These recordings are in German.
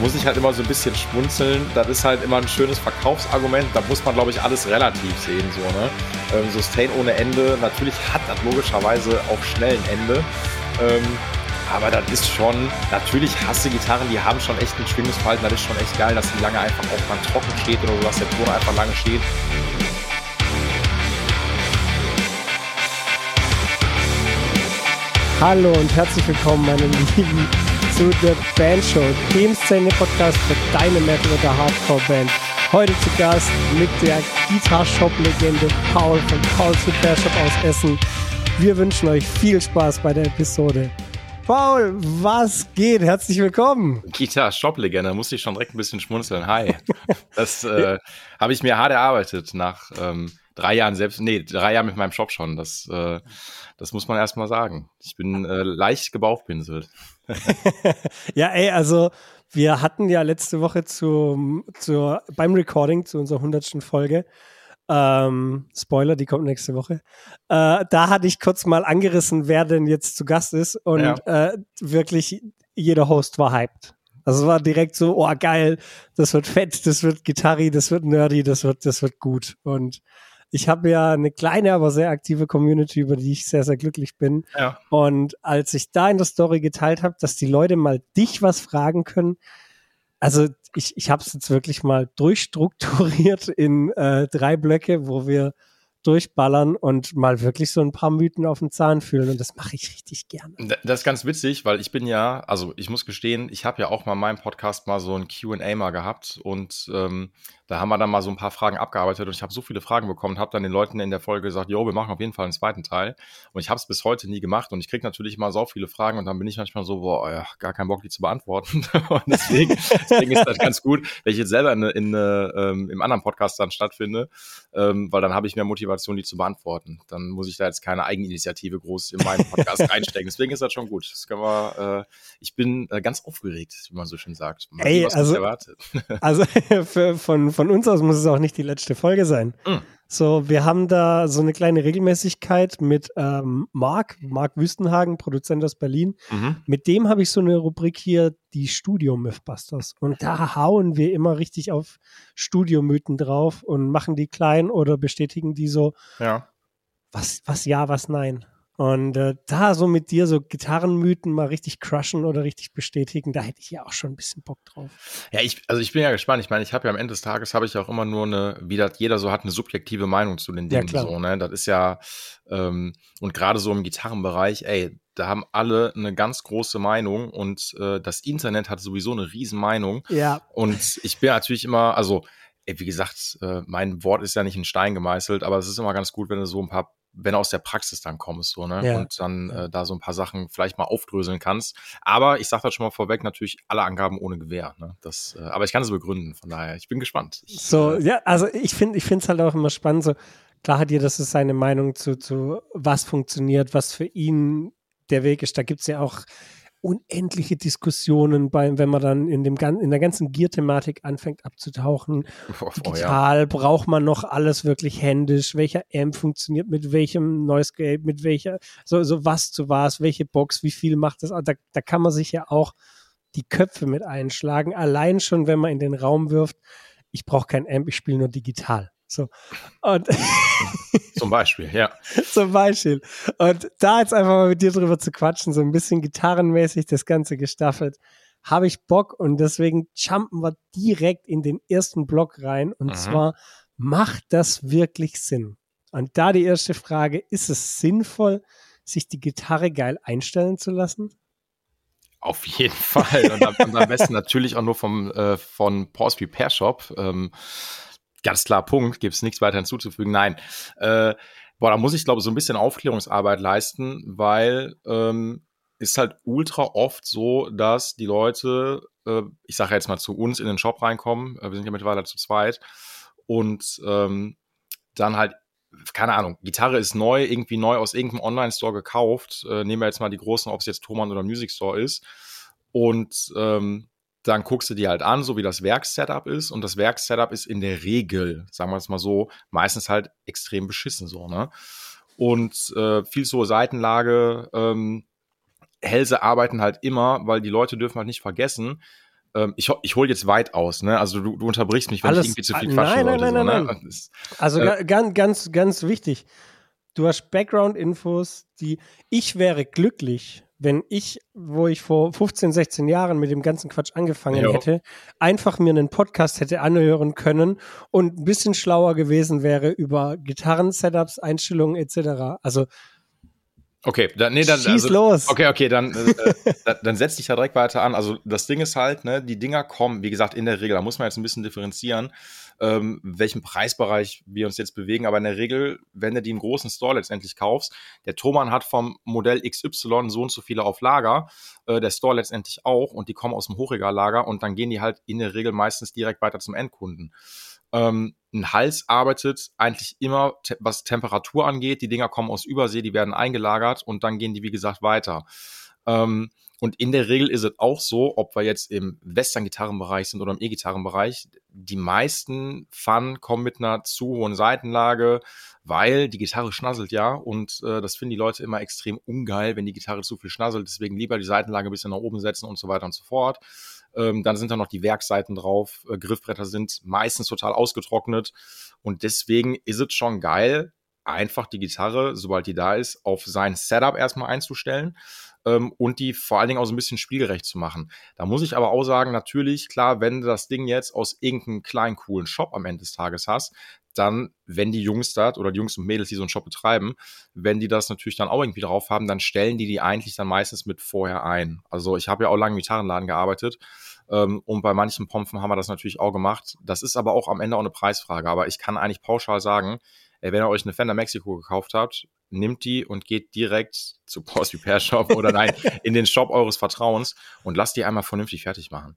Muss ich halt immer so ein bisschen schmunzeln. Das ist halt immer ein schönes Verkaufsargument. Da muss man, glaube ich, alles relativ sehen. So, ne? Ähm, Sustain ohne Ende. Natürlich hat das logischerweise auch schnell ein Ende. Ähm, aber das ist schon, natürlich hasse Gitarren, die haben schon echt ein Schwingungsverhalten. Das ist schon echt geil, dass die lange einfach auch mal trocken steht oder so, dass der Ton einfach lange steht. Hallo und herzlich willkommen, meine Lieben, zu der Bandshow, dem Szene-Podcast für deine Metal- oder Hardcore-Band. Heute zu Gast mit der Guitar-Shop-Legende Paul von Paul's Repair Shop aus Essen. Wir wünschen euch viel Spaß bei der Episode. Paul, was geht? Herzlich willkommen. Guitar-Shop-Legende, muss ich schon direkt ein bisschen schmunzeln. Hi. Das äh, habe ich mir hart erarbeitet nach ähm, drei Jahren selbst, nee, drei Jahren mit meinem Shop schon. Das äh, das muss man erstmal sagen. Ich bin äh, leicht gebauchpinselt. ja, ey, also wir hatten ja letzte Woche zu, zu, beim Recording zu unserer hundertsten Folge, ähm, Spoiler, die kommt nächste Woche, äh, da hatte ich kurz mal angerissen, wer denn jetzt zu Gast ist und ja. äh, wirklich jeder Host war hyped. Also es war direkt so, oh geil, das wird fett, das wird Gitarri, das wird nerdy, das wird, das wird gut. Und ich habe ja eine kleine, aber sehr aktive Community, über die ich sehr, sehr glücklich bin. Ja. Und als ich da in der Story geteilt habe, dass die Leute mal dich was fragen können, also ich, ich habe es jetzt wirklich mal durchstrukturiert in äh, drei Blöcke, wo wir durchballern und mal wirklich so ein paar Mythen auf den Zahn fühlen. Und das mache ich richtig gerne. Das ist ganz witzig, weil ich bin ja, also ich muss gestehen, ich habe ja auch mal in meinem Podcast mal so ein QA mal gehabt und ähm, da haben wir dann mal so ein paar Fragen abgearbeitet und ich habe so viele Fragen bekommen, habe dann den Leuten in der Folge gesagt, jo, wir machen auf jeden Fall einen zweiten Teil. Und ich habe es bis heute nie gemacht und ich kriege natürlich mal so viele Fragen und dann bin ich manchmal so, boah, ja, gar keinen Bock, die zu beantworten. und deswegen, deswegen ist das ganz gut, wenn ich jetzt selber in, in, ähm, im anderen Podcast dann stattfinde, ähm, weil dann habe ich mehr Motivation, die zu beantworten. Dann muss ich da jetzt keine Eigeninitiative groß in meinen Podcast reinstecken. Deswegen ist das schon gut. Das können wir, äh, ich bin äh, ganz aufgeregt, wie man so schön sagt. Mal Ey, also, erwartet. also für, von, von uns aus muss es auch nicht die letzte Folge sein. Mhm. So, wir haben da so eine kleine Regelmäßigkeit mit ähm, Marc, Marc Wüstenhagen, Produzent aus Berlin. Mhm. Mit dem habe ich so eine Rubrik hier, die Studio Mythbusters. Und da hauen wir immer richtig auf Studiomythen drauf und machen die klein oder bestätigen die so. Ja. Was, was ja, was nein. Und äh, da so mit dir so Gitarrenmythen mal richtig crushen oder richtig bestätigen, da hätte ich ja auch schon ein bisschen Bock drauf. Ja, ich, also ich bin ja gespannt. Ich meine, ich habe ja am Ende des Tages habe ich auch immer nur eine, wie das jeder so hat, eine subjektive Meinung zu den Dingen. Ja, so, ne? Das ist ja, ähm, und gerade so im Gitarrenbereich, ey, da haben alle eine ganz große Meinung und äh, das Internet hat sowieso eine riesen Meinung. Ja. Und ich bin natürlich immer, also wie gesagt, äh, mein Wort ist ja nicht in Stein gemeißelt, aber es ist immer ganz gut, wenn du so ein paar wenn du aus der Praxis dann kommst, so, ne? Ja. Und dann äh, da so ein paar Sachen vielleicht mal aufdröseln kannst. Aber ich sage das schon mal vorweg, natürlich alle Angaben ohne Gewehr. Ne? Das, äh, aber ich kann es begründen, von daher, ich bin gespannt. Ich, so, äh, ja, also ich finde ich finde es halt auch immer spannend, so klar hat jeder das ist seine Meinung zu, zu was funktioniert, was für ihn der Weg ist. Da gibt es ja auch unendliche Diskussionen, beim, wenn man dann in, dem, in der ganzen Gear-Thematik anfängt abzutauchen. Oh, Digital, ja. braucht man noch alles wirklich händisch? Welcher Amp funktioniert mit welchem Noise Gate, mit welcher, so, so was zu was, welche Box, wie viel macht das? Da, da kann man sich ja auch die Köpfe mit einschlagen. Allein schon, wenn man in den Raum wirft, ich brauche kein Amp, ich spiele nur digital. So. Und Zum Beispiel, ja. Zum Beispiel. Und da jetzt einfach mal mit dir drüber zu quatschen, so ein bisschen gitarrenmäßig das Ganze gestaffelt, habe ich Bock und deswegen jumpen wir direkt in den ersten Block rein. Und mhm. zwar, macht das wirklich Sinn? Und da die erste Frage, ist es sinnvoll, sich die Gitarre geil einstellen zu lassen? Auf jeden Fall. Und, am, am besten natürlich auch nur vom, äh, von Paul's Repair Shop. Ähm, Ganz klar, Punkt, gibt es nichts weiter hinzuzufügen. Nein. Äh, boah, da muss ich, glaube so ein bisschen Aufklärungsarbeit leisten, weil ähm, ist halt ultra oft so, dass die Leute, äh, ich sage jetzt mal zu uns in den Shop reinkommen, äh, wir sind ja mittlerweile zu zweit, und ähm, dann halt, keine Ahnung, Gitarre ist neu, irgendwie neu aus irgendeinem Online-Store gekauft. Äh, nehmen wir jetzt mal die großen, ob es jetzt Thomann oder Music Store ist. Und ähm, dann guckst du dir halt an, so wie das Werksetup ist. Und das Werksetup ist in der Regel, sagen wir es mal so, meistens halt extrem beschissen so, ne? Und äh, viel so Seitenlage, ähm, Hälse arbeiten halt immer, weil die Leute dürfen halt nicht vergessen, ähm, ich, ich hole jetzt weit aus, ne? Also du, du unterbrichst mich, wenn Alles, ich irgendwie zu viel nein, quatsche. nein, oder nein, so, nein, ne? nein. Also Äh, ga- ganz, ganz, ganz wichtig. Du hast Background-Infos, die ich wäre glücklich, wenn ich, wo ich vor 15, 16 Jahren mit dem ganzen Quatsch angefangen Jo. hätte, einfach mir einen Podcast hätte anhören können und ein bisschen schlauer gewesen wäre über Gitarren-Setups, Einstellungen etc. Also Okay, dann, nee, dann, schieß also, los. Okay, okay, dann, äh, dann, dann setz dich da direkt weiter an. Also das Ding ist halt, ne, die Dinger kommen, wie gesagt, in der Regel, da muss man jetzt ein bisschen differenzieren, ähm, welchen Preisbereich wir uns jetzt bewegen. Aber in der Regel, wenn du die im großen Store letztendlich kaufst, der Thomann hat vom Modell XY so und so viele auf Lager, äh, der Store letztendlich auch und die kommen aus dem Hochregallager und dann gehen die halt in der Regel meistens direkt weiter zum Endkunden. Ähm, ein Hals arbeitet eigentlich immer, te was Temperatur angeht. Die Dinger kommen aus Übersee, die werden eingelagert und dann gehen die, wie gesagt, weiter. Ähm, und in der Regel ist es auch so, ob wir jetzt im Western-Gitarrenbereich sind oder im E-Gitarrenbereich, die meisten Fun kommen mit einer zu hohen Seitenlage, weil die Gitarre schnasselt ja und äh, das finden die Leute immer extrem ungeil, wenn die Gitarre zu viel schnasselt. Deswegen lieber die Seitenlage ein bisschen nach oben setzen und so weiter und so fort. Ähm, dann sind da noch die Werkseiten drauf. Äh, Griffbretter sind meistens total ausgetrocknet. Und deswegen ist es schon geil, einfach die Gitarre, sobald die da ist, auf sein Setup erstmal einzustellen ähm, und die vor allen Dingen auch so ein bisschen spielgerecht zu machen. Da muss ich aber auch sagen, natürlich, klar, wenn du das Ding jetzt aus irgendeinem kleinen, coolen Shop am Ende des Tages hast, dann, wenn die Jungs da oder die Jungs und Mädels, die so einen Shop betreiben, wenn die das natürlich dann auch irgendwie drauf haben, dann stellen die die eigentlich dann meistens mit vorher ein. Also ich habe ja auch lange im Gitarrenladen gearbeitet ähm, und bei manchen Pompen haben wir das natürlich auch gemacht. Das ist aber auch am Ende auch eine Preisfrage. Aber ich kann eigentlich pauschal sagen, wenn ihr euch eine Fender Mexico gekauft habt, nimmt die und geht direkt zu Post Repair Shop oder nein, in den Shop eures Vertrauens und lasst die einmal vernünftig fertig machen.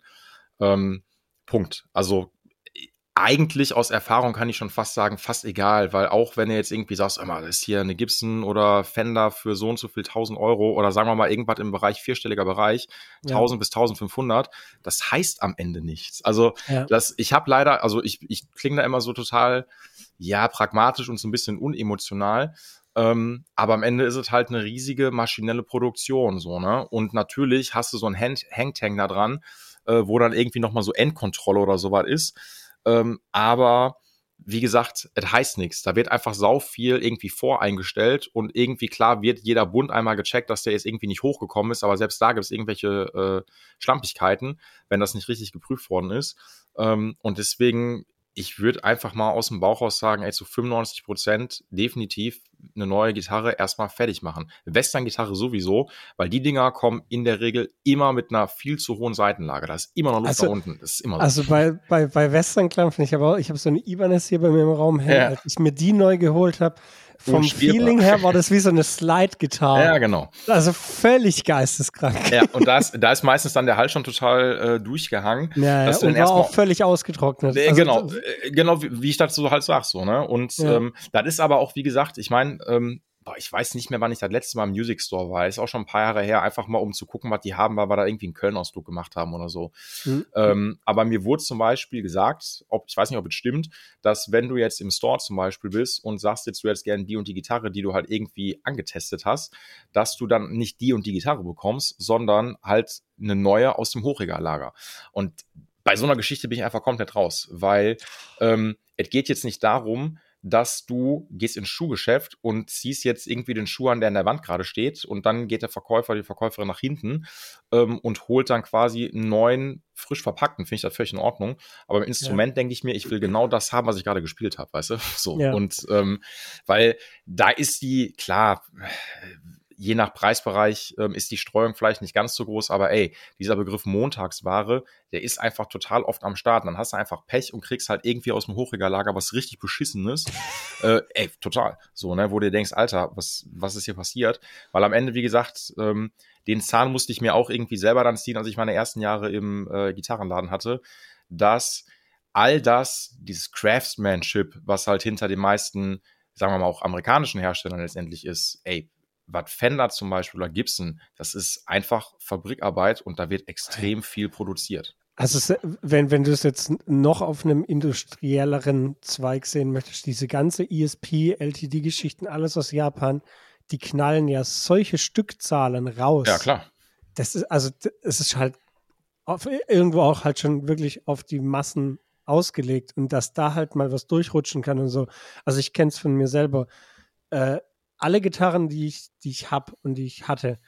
Ähm, Punkt. Also eigentlich aus Erfahrung kann ich schon fast sagen, fast egal, weil auch wenn ihr jetzt irgendwie sagst, immer, das ist hier eine Gibson oder Fender für so und so viel 1000 Euro oder sagen wir mal irgendwas im Bereich vierstelliger Bereich, Ja. 1000 bis 1500, das heißt am Ende nichts. Also Ja. das, ich habe leider, also ich, ich klinge da immer so total, ja, pragmatisch und so ein bisschen unemotional. Ähm, aber am Ende ist es halt eine riesige maschinelle Produktion, so, ne? Und natürlich hast du so ein Hangtang da dran, äh, wo dann irgendwie nochmal so Endkontrolle oder sowas ist. Ähm, aber wie gesagt, es heißt nichts. Da wird einfach sau viel irgendwie voreingestellt und irgendwie klar wird jeder Bund einmal gecheckt, dass der jetzt irgendwie nicht hochgekommen ist, aber selbst da gibt es irgendwelche äh, Schlampigkeiten, wenn das nicht richtig geprüft worden ist. Ähm, und deswegen, ich würde einfach mal aus dem Bauch raus sagen, ey, zu 95 Prozent definitiv eine neue Gitarre erstmal fertig machen. Western-Gitarre sowieso, weil die Dinger kommen in der Regel immer mit einer viel zu hohen Seitenlage. Da ist immer noch Luft Also- nach unten. Das ist immer so. Also bei, bei, bei Western Clan finde ich aber auch, ich habe so eine Ibanez hier bei mir im Raum hängen. Ja. Als ich mir die neu geholt habe, vom. Feeling her war das wie so eine Slide-Gitarre. ja, genau. Also völlig geisteskrank. Ja, und da ist, da ist meistens dann der Hals schon total äh, durchgehangen. Ja, ja, und dann war auch völlig ausgetrocknet. Äh, Also, genau, äh, genau wie, wie ich so halt sag, so, ne? Und Ja. ähm, das ist aber auch, wie gesagt, ich meine, ähm, boah, ich weiß nicht mehr, wann ich das letzte Mal im Music Store war. Ist auch schon ein paar Jahre her, einfach mal um zu gucken, was die haben, weil wir da irgendwie einen Köln-Ausflug gemacht haben oder so. Hm. Ähm, aber mir wurde zum Beispiel gesagt, ob, ich weiß nicht, ob es stimmt, dass wenn du jetzt im Store zum Beispiel bist und sagst jetzt, du hättest gerne die und die Gitarre, die du halt irgendwie angetestet hast, dass du dann nicht die und die Gitarre bekommst, sondern halt eine neue aus dem Hochregallager. Und bei so einer Geschichte bin ich einfach komplett raus, weil ähm, es geht jetzt nicht darum, dass du gehst ins Schuhgeschäft und ziehst jetzt irgendwie den Schuh an, der an der Wand gerade steht und dann geht der Verkäufer, die Verkäuferin nach hinten ähm, und holt dann quasi einen neuen, frisch verpackten, finde ich das völlig in Ordnung. Aber im Instrument denke ich mir, ich will genau das haben, was ich gerade gespielt habe, weißt du? So. Ja. Und ähm, weil da ist die, klar, je nach Preisbereich ähm, ist die Streuung vielleicht nicht ganz so groß, aber ey, dieser Begriff Montagsware, der ist einfach total oft am Start. Dann hast du einfach Pech und kriegst halt irgendwie aus dem Hochregallager was richtig Beschissenes. äh, ey, total. So, ne, wo du denkst, Alter, was, was ist hier passiert? Weil am Ende, wie gesagt, ähm, den Zahn musste ich mir auch irgendwie selber dann ziehen, als ich meine ersten Jahre im äh, Gitarrenladen hatte, dass all das, dieses Craftsmanship, was halt hinter den meisten, sagen wir mal, auch amerikanischen Herstellern letztendlich ist, ey, was Fender zum Beispiel oder Gibson, das ist einfach Fabrikarbeit und da wird extrem viel produziert. Also wenn, wenn du es jetzt noch auf einem industrielleren Zweig sehen möchtest, diese ganze ESP, LTD-Geschichten, alles aus Japan, die knallen ja solche Stückzahlen raus. Ja, klar. das ist, also es ist halt auf, irgendwo auch halt schon wirklich auf die Massen ausgelegt und dass da halt mal was durchrutschen kann und so. Also ich kenne es von mir selber. Äh, alle Gitarren, die ich, die ich habe und die ich hatte,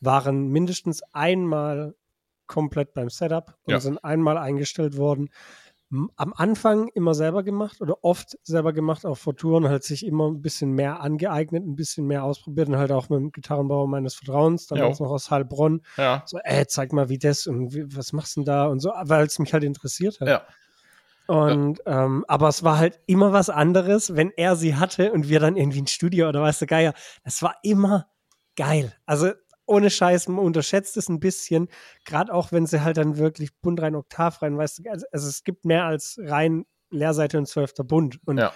waren mindestens einmal komplett beim Setup und ja. sind einmal eingestellt worden am Anfang immer selber gemacht oder oft selber gemacht, auch vor Touren, halt sich immer ein bisschen mehr angeeignet, ein bisschen mehr ausprobiert und halt auch mit dem Gitarrenbauer meines Vertrauens, dann noch aus Heilbronn. Ja. So, ey, zeig mal, wie das und wie, was machst du denn da und so, weil es mich halt interessiert hat. Ja. Und ja. Ähm, aber es war halt immer was anderes, wenn er sie hatte und wir dann irgendwie ein Studio oder weißt du, Geier. Das war immer geil. Also ohne Scheiß, man unterschätzt es ein bisschen, gerade auch wenn sie halt dann wirklich bunt rein, oktav rein, weißt du, also, also es gibt mehr als rein Leerseite und zwölfter Bund. Und ja.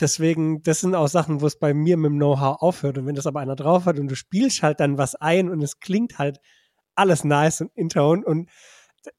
deswegen, das sind auch Sachen, wo es bei mir mit dem Know-how aufhört. Und wenn das aber einer drauf hat und du spielst halt dann was ein und es klingt halt alles nice und intone und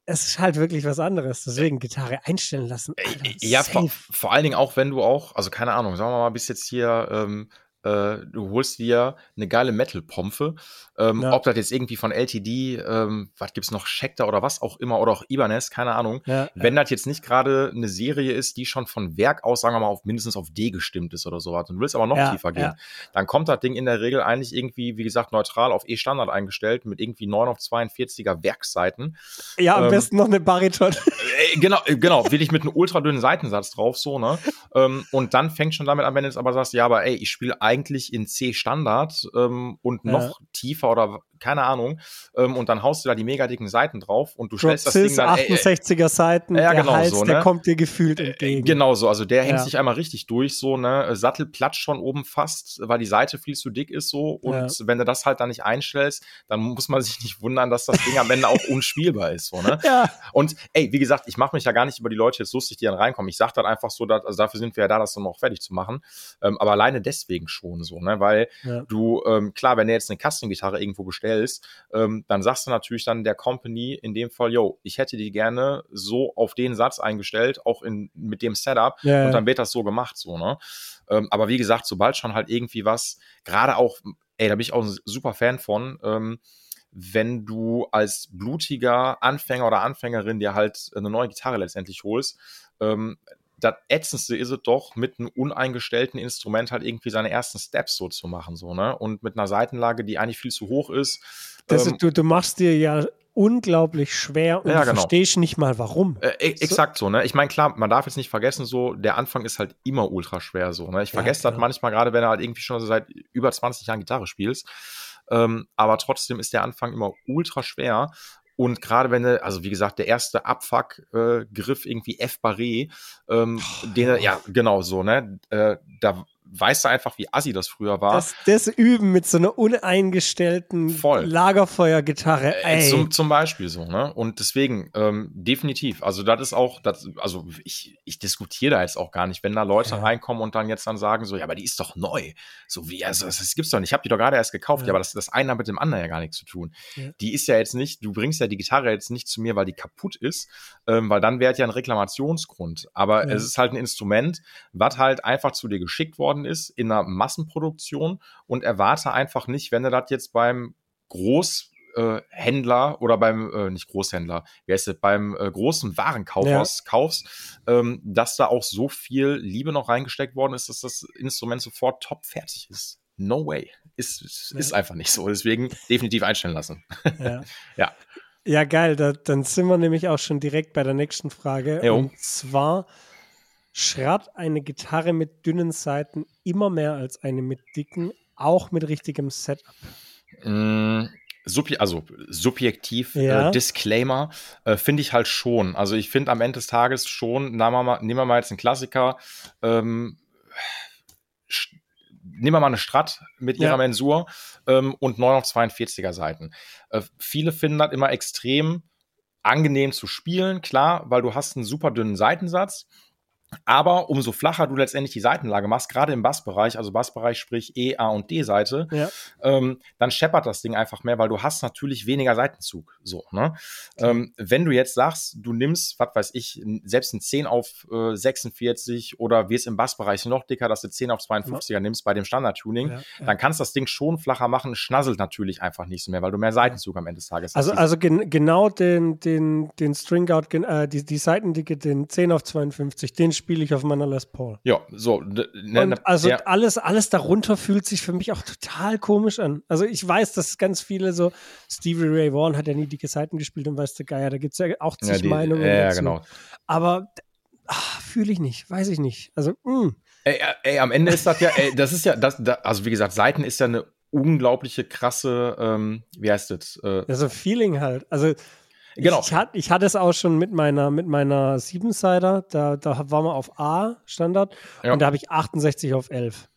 es ist halt wirklich was anderes. Deswegen Gitarre einstellen lassen. Alter, ja, vor, vor, allen Dingen auch, wenn du auch, also keine Ahnung, sagen wir mal, bist jetzt hier ähm, äh, du holst dir eine geile Metal-Pompe. Ähm, ja. Ob das jetzt irgendwie von LTD, ähm, was gibt's noch, Schecter oder was auch immer, oder auch Ibanez, keine Ahnung. Ja, Wenn ja. das jetzt nicht gerade eine Serie ist, die schon von Werk aus, sagen wir mal, auf mindestens auf D gestimmt ist oder sowas, und du willst aber noch tiefer gehen, dann kommt das Ding in der Regel eigentlich irgendwie, wie gesagt, neutral auf E-Standard eingestellt, mit irgendwie 9 auf 42er Werksseiten. Ja, am ähm, besten noch eine Bariton. Äh, genau, äh, genau, will ich mit einem ultra dünnen Seitensatz drauf, so, ne? ähm, und dann fängt schon damit an, wenn du jetzt aber sagst, ja, aber ey, ich spiele eigentlich in C-Standard ähm, und noch tiefer oder keine Ahnung. Ähm, und dann haust du da die mega dicken Seiten drauf und du stellst das Ding dann. 68er äh, Seiten, ja, der genau Hals, so, ne? der kommt dir gefühlt äh, entgegen. Genau so, also der hängt sich einmal richtig durch, so, ne? Sattel platscht schon oben fast, weil die Seite viel zu dick ist, so. Und ja. wenn du das halt dann nicht einstellst, dann muss man sich nicht wundern, dass das Ding am Ende auch unspielbar ist, so, ne? Ja. Und ey, wie gesagt, ich mache mich ja gar nicht über die Leute jetzt lustig, die dann reinkommen. Ich sag dann einfach so, dass, also dafür sind wir ja da, das dann noch fertig zu machen. Ähm, aber alleine deswegen schon so, ne? Weil ja. du, ähm, klar, wenn du jetzt eine Custom-Gitarre irgendwo bestellst, ähm, ähm, dann sagst du natürlich dann der Company in dem Fall, yo, ich hätte die gerne so auf den Satz eingestellt, auch in, mit dem Setup ja, und dann wird das so gemacht, so, ne? Ähm, aber wie gesagt, sobald schon halt irgendwie was, gerade auch, ey, da bin ich auch ein super Fan von, ähm, wenn du als blutiger Anfänger oder Anfängerin dir halt eine neue Gitarre letztendlich holst, ähm, das Ätzendste ist es doch, mit einem uneingestellten Instrument halt irgendwie seine ersten Steps so zu machen, so, ne? Und mit einer Seitenlage, die eigentlich viel zu hoch ist, das, ähm, du, du machst dir ja unglaublich schwer und ja, genau. verstehst nicht mal warum. Äh, e exakt so, ne? Ich meine, klar, man darf jetzt nicht vergessen, so, der Anfang ist halt immer ultra schwer so, ne? Ich vergesse ja, das manchmal gerade, wenn du halt irgendwie schon seit über 20 Jahren Gitarre spielst. Ähm, aber trotzdem ist der Anfang immer ultra schwer. Und gerade wenn du, also wie gesagt, der erste Abfuck-Griff äh, irgendwie F-Barré, ähm, oh, den, ja, genau so, ne? Äh, da weißt du einfach, wie assi das früher war. Das, das Üben mit so einer uneingestellten Voll. Lagerfeuergitarre, äh, ey. Zum, zum Beispiel so, ne? Und deswegen, ähm, definitiv. Also, das ist auch, das, also ich, ich diskutiere da jetzt auch gar nicht, wenn da Leute ja. reinkommen und dann jetzt dann sagen, so, ja, aber die ist doch neu. So wie, also das, das gibt's doch nicht. Ich habe die doch gerade erst gekauft, ja. ja, aber das, das eine hat mit dem anderen ja gar nichts zu tun. Ja. Die ist ja jetzt nicht, du bringst ja die Gitarre jetzt nicht zu mir, weil die kaputt ist, ähm, weil dann wäre ja ein Reklamationsgrund. Aber es ist halt ein Instrument, was halt einfach zu dir geschickt worden worden ist in einer Massenproduktion und erwarte einfach nicht, wenn du das jetzt beim Großhändler äh, oder beim, äh, nicht Großhändler, wie heißt das, beim äh, großen Warenkaufhaus ja. kaufst, ähm, dass da auch so viel Liebe noch reingesteckt worden ist, dass das Instrument sofort top fertig ist. No way. Ist, ist, ja. einfach nicht so. Deswegen definitiv einstellen lassen. Ja. ja. Ja, geil. Da, dann sind wir nämlich auch schon direkt bei der nächsten Frage. Jo. Und zwar, Schrat eine Gitarre mit dünnen Seiten immer mehr als eine mit dicken, auch mit richtigem Setup? Mm, Subje also subjektiv ja. äh, Disclaimer äh, finde ich halt schon. Also ich finde am Ende des Tages schon, nehmen wir mal, nehmen wir mal jetzt einen Klassiker, ähm, nehmen wir mal eine Strat mit ihrer ja. Mensur ähm, und 9 auf 42er Seiten. Äh, viele finden das immer extrem angenehm zu spielen, klar, weil du hast einen super dünnen Seitensatz Aber umso flacher du letztendlich die Seitenlage machst, gerade im Bassbereich, also Bassbereich sprich E, A und D-Seite, Ja. ähm, dann scheppert das Ding einfach mehr, weil du hast natürlich weniger Seitenzug. So, ne? Ähm, wenn du jetzt sagst, du nimmst, was weiß ich, selbst ein 10 auf äh, 46 oder wie es im Bassbereich noch dicker, dass du 10 auf 52er nimmst bei dem Standard-Tuning, Ja, ja. dann kannst das Ding schon flacher machen, schnasselt natürlich einfach nicht so mehr, weil du mehr Seitenzug am Ende des Tages Also, hast. also gen genau den, den, den String Out, gen äh, die, die Seitendicke, den 10 auf 52, den spiele ich auf meiner Les Paul. ja, so. Ne, Und ne, also ja. alles, alles darunter fühlt sich für mich auch total komisch an. Also ich weiß, dass ganz viele so, Stevie Ray Vaughan hat ja nie dicke Seiten gespielt und weiß der Geier, da gibt es ja auch zig Ja, die- Meinungen ja, dazu. genau. Aber ah, fühle ich nicht, weiß ich nicht. Also, mm, Ey, äh, ey, am Ende ist das ja, ey, das ist ja, das, da, also wie gesagt, Seiten ist ja eine unglaubliche krasse, ähm, wie heißt das? Äh, also Feeling halt. Also Genau. Ich, ich, hatte, ich hatte es auch schon mit meiner, mit meiner Siebensider, da, da waren wir auf A Standard Ja. und da habe ich 68 auf 11.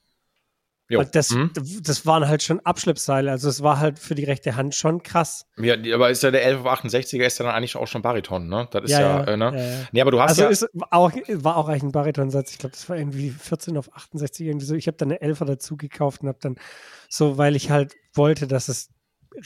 jo. Und das, Mhm. das waren halt schon Abschleppseile, also es war halt für die rechte Hand schon krass. ja, aber ist ja der 11 auf 68er ist ja dann eigentlich auch schon Bariton, ne? Das ist ja, Ja, ja, äh, ne? ja, ja. Nee, aber du hast Also ja, ist auch, war auch eigentlich ein Baritonsatz. Ich glaube, das war irgendwie 14 auf 68 irgendwie so. Ich habe dann eine 11er dazu gekauft und habe dann so, weil ich halt wollte, dass es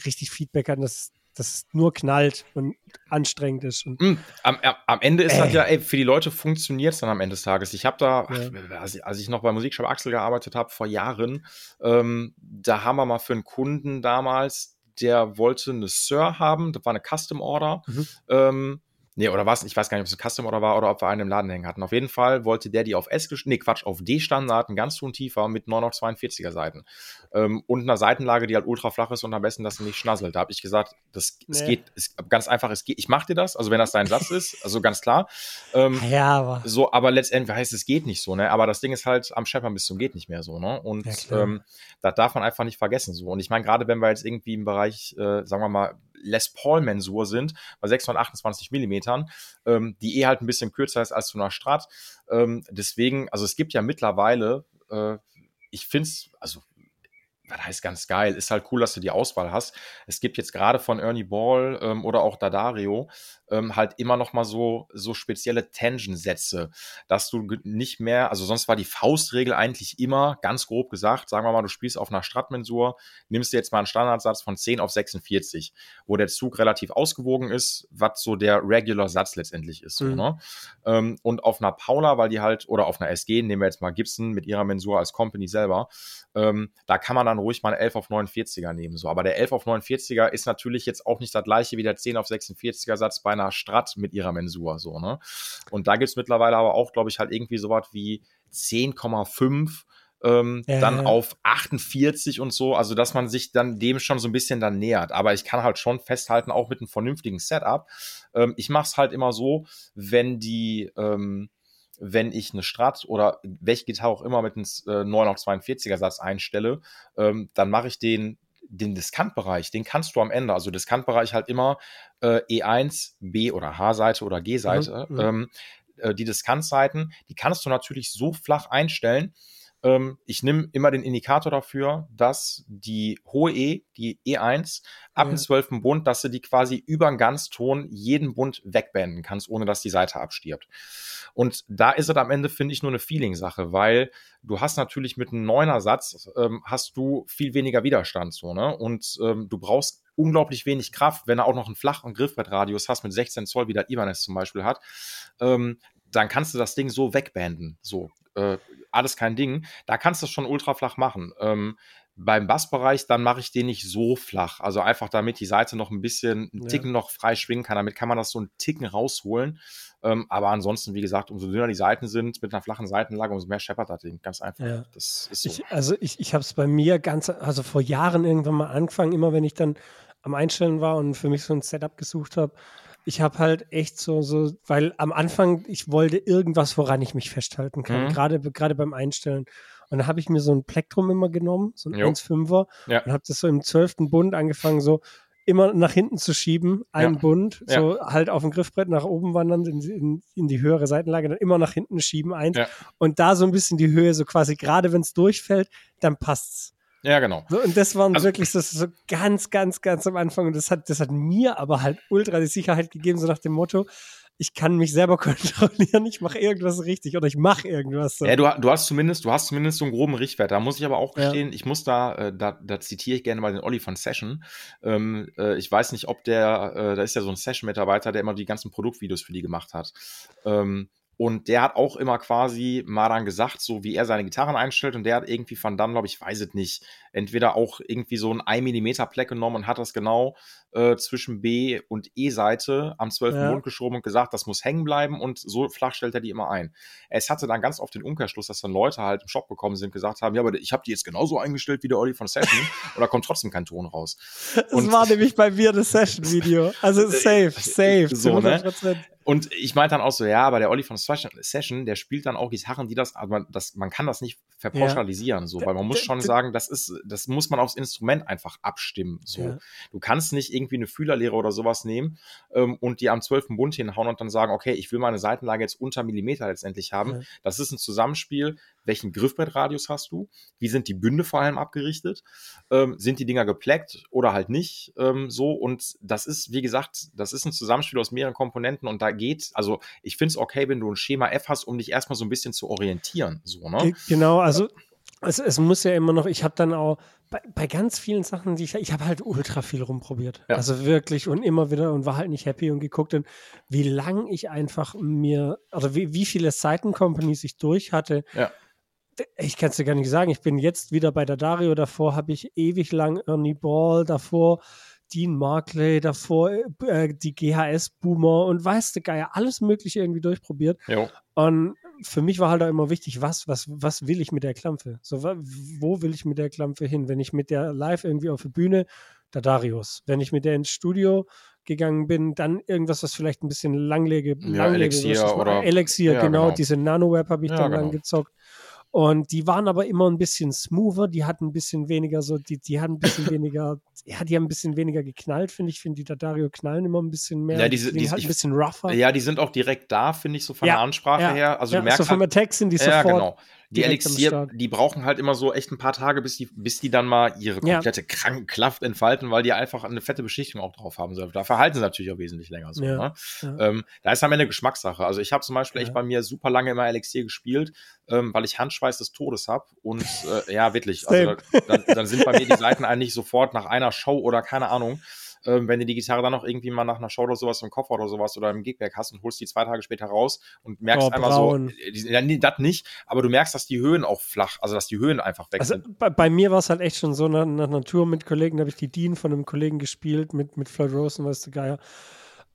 richtig Feedback hat, dass, dass es nur knallt und anstrengend ist. Und mh, am, am- Ende ist das Äh. ja, ey, für die Leute funktioniert es dann am Ende des Tages. Ich habe da, Ja. ach, als, ich, als ich noch bei Musikshop Axel gearbeitet habe, vor Jahren, ähm, da haben wir mal für einen Kunden damals, der wollte eine Sir haben, das war eine Custom Order. Mhm. Ähm, nee, oder was? Ich weiß gar nicht, ob es ein Custom Order war oder ob wir einen im Laden hängen hatten. Auf jeden Fall wollte der die auf S, nee, Quatsch, auf D-Standard, einen ganz Ton tiefer mit 9 auf 42er Seiten. Ähm, und einer Seitenlage, die halt ultra flach ist und am besten, dass sie nicht schnasselt. Da habe ich gesagt, das, es Nee. geht, es, ganz einfach, es geht, ich mach dir das, also wenn das dein Satz ist, also ganz klar. Ähm, ja, aber so, aber letztendlich heißt es geht nicht so, ne? Aber das Ding ist halt am Scheppern bis zum geht nicht mehr so, ne? Und Ja, ähm, das darf man einfach nicht vergessen so. Und ich meine, gerade wenn wir jetzt irgendwie im Bereich, äh, sagen wir mal, Les Paul Mensur sind, bei 628 Millimetern, ähm, die eh halt ein bisschen kürzer ist als zu einer Strat. Ähm, deswegen, also es gibt ja mittlerweile, äh, ich finde es, also was heißt ganz geil, ist halt cool, dass du die Auswahl hast. Es gibt jetzt gerade von Ernie Ball ähm, oder auch Dadario ähm, halt immer noch mal so, so spezielle Tension-Sätze, dass du nicht mehr, also sonst war die Faustregel eigentlich immer, ganz grob gesagt, sagen wir mal, du spielst auf einer Stratmensur, nimmst dir jetzt mal einen Standardsatz von 10 auf 46, wo der Zug relativ ausgewogen ist, was so der Regular-Satz letztendlich ist. So, Mhm. ne? ähm, und auf einer Paula, weil die halt, oder auf einer SG, nehmen wir jetzt mal Gibson mit ihrer Mensur als Company selber, ähm, da kann man dann ruhig mal eine 11 auf 49er nehmen. So. Aber der 11 auf 49er ist natürlich jetzt auch nicht das gleiche wie der 10 auf 46er Satz bei einer Strat mit ihrer Mensur. So, ne? Und da gibt's mittlerweile aber auch, glaube ich, halt irgendwie sowas wie 10,5 ähm, Ja, dann ja. auf 48 und so, also dass man sich dann dem schon so ein bisschen dann nähert. Aber ich kann halt schon festhalten, auch mit einem vernünftigen Setup. Ähm, ich mache es halt immer so, wenn die, ähm, wenn ich eine Strat oder welche Gitarre auch immer mit einem äh, 9 auf 42er Satz einstelle, ähm, dann mache ich den den Diskantbereich, den kannst du am Ende, also Diskantbereich halt immer äh, E1, B oder H-Seite oder G-Seite, Mhm, mhm. ähm, äh, die Diskantseiten, die kannst du natürlich so flach einstellen. Ähm, ich nehme immer den Indikator dafür, dass die hohe E, die E1, ab Ja. dem 12. Bund, dass du die quasi über den Ganzton jeden Bund wegbänden kannst, ohne dass die Seite abstirbt. Und da ist es am Ende, finde ich, nur eine Feeling-Sache, weil du hast natürlich mit einem Neuner-Satz, ähm, hast du viel weniger Widerstand, so, ne? Und ähm, du brauchst unglaublich wenig Kraft, wenn du auch noch einen flachen Griffbrettradius hast mit 16 Zoll, wie der Ibanez zum Beispiel hat, ähm, dann kannst du das Ding so wegbanden, so. Äh, alles kein Ding. Da kannst du es schon ultra flach machen. Ähm, beim Bassbereich, dann mache ich den nicht so flach. Also einfach damit die Seite noch ein bisschen, einen Ja. Ticken noch frei schwingen kann. Damit kann man das so einen Ticken rausholen. Ähm, aber ansonsten, wie gesagt, umso dünner die Seiten sind mit einer flachen Seitenlage, umso mehr scheppert das Ding. Ganz einfach. Ja. Das ist so. Ich, also ich, ich habe es bei mir ganz, also vor Jahren irgendwann mal angefangen, immer wenn ich dann am Einstellen war und für mich so ein Setup gesucht habe. Ich habe halt echt so, so, weil am Anfang, ich wollte irgendwas, woran ich mich festhalten kann, Mhm. gerade, gerade beim Einstellen. Und dann habe ich mir so ein Plektrum immer genommen, so ein Jo. 1,5er, Ja. und habe das so im zwölften Bund angefangen, so immer nach hinten zu schieben, ein Ja. Bund, Ja. so halt auf dem Griffbrett nach oben wandern, in, in, in die höhere Seitenlage, dann immer nach hinten schieben, eins. Ja. Und da so ein bisschen die Höhe, so quasi gerade wenn es durchfällt, dann passt's. Ja, genau. So, und das waren Also- wirklich so, so ganz, ganz, ganz am Anfang. Und das hat, das hat mir aber halt ultra die Sicherheit gegeben, so nach dem Motto, ich kann mich selber kontrollieren, ich mache irgendwas richtig oder ich mache irgendwas. So. Ja, du, du, hast zumindest, du hast zumindest so einen groben Richtwert. Da muss ich aber auch gestehen, ja. ich muss da, äh, da, da zitiere ich gerne mal den Olli von Session. Ähm, äh, ich weiß nicht, ob der, äh, da ist ja so ein Session-Mitarbeiter, der immer die ganzen Produktvideos für die gemacht hat. Ähm, und der hat auch immer quasi mal dann gesagt, so wie er seine Gitarren einstellt. Und der hat irgendwie von dann, glaube ich, weiß es nicht, entweder auch irgendwie so ein 1 mm Pleck genommen und hat das genau äh, zwischen B und E-Seite am 12. Ja. Mond geschoben und gesagt, das muss hängen bleiben und so flach stellt er die immer ein. Es hatte dann ganz oft den Umkehrschluss, dass dann Leute halt im Shop gekommen sind und gesagt haben, ja, aber ich habe die jetzt genauso eingestellt wie der Olli von Session und da kommt trotzdem kein Ton raus. Das und war nämlich bei mir das Session-Video. Also safe, safe. So, ne? Und ich meinte dann auch so, ja, aber der Olli von Session, der spielt dann auch Gitarren, die das, aber das, man kann das nicht verpauschalisieren, ja. so, weil man muss schon sagen, das ist, das muss man aufs Instrument einfach abstimmen, so. Ja. Du kannst nicht irgendwie eine Fühlerlehre oder sowas nehmen ähm, und die am 12. Bund hinhauen und dann sagen, okay, ich will meine Seitenlage jetzt unter Millimeter letztendlich haben. Ja. Das ist ein Zusammenspiel welchen Griffbrettradius hast du, wie sind die Bünde vor allem abgerichtet, ähm, sind die Dinger gepleckt oder halt nicht ähm, so und das ist, wie gesagt, das ist ein Zusammenspiel aus mehreren Komponenten und da geht, also ich finde es okay, wenn du ein Schema F hast, um dich erstmal so ein bisschen zu orientieren, so, ne? Genau, also es, es muss ja immer noch, ich habe dann auch bei, bei, ganz vielen Sachen, die ich, ich habe halt ultra viel rumprobiert. Ja. Also wirklich und immer wieder und war halt nicht happy und geguckt, und wie lang ich einfach mir, oder wie, wie viele Seiten-Companies ich durch hatte. Ja ich kann es dir gar nicht sagen. Ich bin jetzt wieder bei der Dario. Davor habe ich ewig lang Ernie Ball, davor Dean Markley, davor äh, die GHS-Boomer und weißt du, Geier, alles Mögliche irgendwie durchprobiert. Jo. Und für mich war halt auch immer wichtig, was, was, was will ich mit der Klampfe? So, wo will ich mit der Klampfe hin? Wenn ich mit der live irgendwie auf der Bühne, der Darius. Wenn ich mit der ins Studio gegangen bin, dann irgendwas, was vielleicht ein bisschen langlege, ja, langlege Elixier oder Elixier, ja, genau, genau, diese Nano-Web habe ich ja, dann genau. gezockt. Und die waren aber immer ein bisschen smoother, die hatten ein bisschen weniger so, die, die hatten ein bisschen weniger, ja, die haben ein bisschen weniger geknallt, finde ich. Finde die Dario knallen immer ein bisschen mehr. Ja, diese, die, halt ein bisschen rougher. Ja, die sind auch direkt da, finde ich, so von ja, der Ansprache ja, her. Also ja, du merkst. So vom halt, Attack sind die sofort. Ja, genau die Elixier, die brauchen halt immer so echt ein paar Tage, bis die, bis die dann mal ihre komplette ja. Krankenkraft entfalten, weil die einfach eine fette Beschichtung auch drauf haben sollen. Da verhalten sie natürlich auch wesentlich länger so. Ja. Ne? Ja. Ähm, da ist am Ende Geschmackssache. Also ich habe zum Beispiel echt bei mir super lange immer Elixier gespielt, ähm, weil ich Handschweiß des Todes habe. Und äh, ja, wirklich. Also dann, dann sind bei mir die Seiten eigentlich sofort nach einer Show oder keine Ahnung ähm, wenn du die Gitarre dann noch irgendwie mal nach einer Show oder sowas im Koffer oder sowas oder im Gigback hast und holst die zwei Tage später raus und merkst oh, einmal braun. so, äh, nee, das nicht, aber du merkst, dass die Höhen auch flach, also dass die Höhen einfach weg also, sind. Bei, bei mir war es halt echt schon so nach, nach einer Tour mit Kollegen, da habe ich die Dean von einem Kollegen gespielt mit, mit Floyd Rosen, weißt du, Geier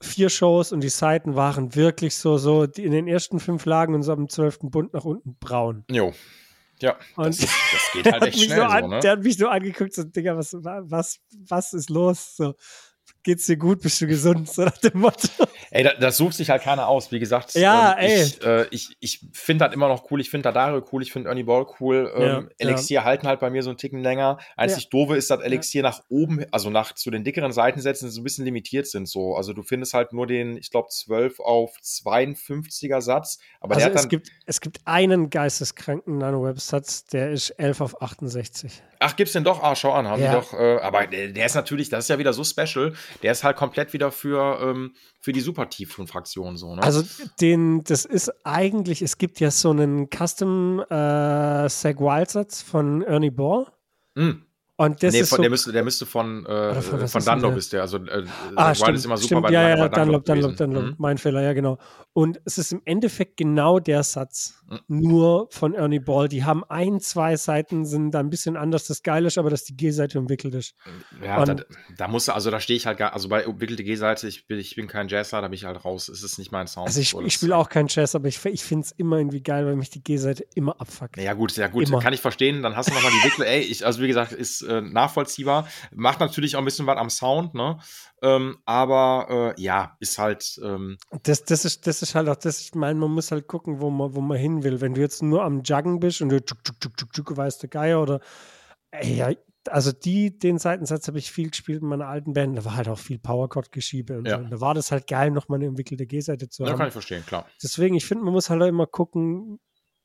vier Shows und die Seiten waren wirklich so, so die in den ersten fünf Lagen und so am zwölften Bund nach unten braun. Jo. Ja, und das, das geht halt echt schnell so, an, so ne? Der hat mich so angeguckt, so, Digga, was, was, was ist los? So, geht's dir gut, bist du gesund, so nach dem Motto. Ey, das, das sucht sich halt keiner aus. Wie gesagt, ja, ähm, ey. ich, äh, ich, ich finde das immer noch cool. Ich finde Dario cool, ich finde Ernie Ball cool. Ähm, ja, Elixier ja. halten halt bei mir so einen Ticken länger. Einzig ja. doofe ist, dass Elixier nach oben, also nach zu den dickeren Seitensätzen so ein bisschen limitiert sind. So. Also du findest halt nur den, ich glaube, 12 auf 52er Satz. Aber also es, gibt, es gibt einen geisteskranken Nano-Web-Satz, der ist 11 auf 68. Ach, gibt's denn doch? Ah, schau an, haben die doch. Äh, aber der, der, ist natürlich, das ist ja wieder so special. Der ist halt komplett wieder für, ähm, für die super Tiefton-Fraktion so. Ne? Also den, das ist eigentlich, es gibt ja so einen Custom äh, Sag Wild-Satz von Ernie Ball. Mm. Und das nee, ist von, so, der, müsste, der müsste von, äh, von, von Dunlop ist der. Also äh, ah, stimmt, ist immer super stimmt, bei, ja, ja, bei Dunlop, Dunlop, Dunlop, Dunlop mhm. mein Fehler, ja genau. Und es ist im Endeffekt genau der Satz, mhm. nur von Ernie Ball. Die haben ein, zwei Seiten, sind da ein bisschen anders. Das Geile ist aber, dass die G-Seite umwickelt ist. Ja, da, da muss also da stehe ich halt gar, also bei umwickelte G-Seite, ich bin, ich bin kein Jazzler, da bin ich halt raus. Es ist nicht mein Sound. Also ich, ich spiele auch kein Jazz, aber ich, ich finde es immer irgendwie geil, weil mich die G-Seite immer abfuckt. Ja gut, ja gut, immer. kann ich verstehen. Dann hast du nochmal die Wickel, ey, ich, also wie gesagt, ist äh, nachvollziehbar. Macht natürlich auch ein bisschen was am Sound, ne? Ähm, aber äh, ja, ist halt. Ähm das, das, ist, das ist halt auch das, ich meine, man muss halt gucken, wo man, wo man hin will. Wenn du jetzt nur am Juggen bist und du tschuk, tschuk, tschuk, tschuk, weißt du Geier oder ey, ja, also die, den Seitensatz habe ich viel gespielt in meiner alten Band. Da war halt auch viel Powerchord-Geschiebe und ja. so. Und da war das halt geil, nochmal eine entwickelte G-Seite zu ja, haben. kann ich verstehen, klar. Deswegen, ich finde, man muss halt auch immer gucken,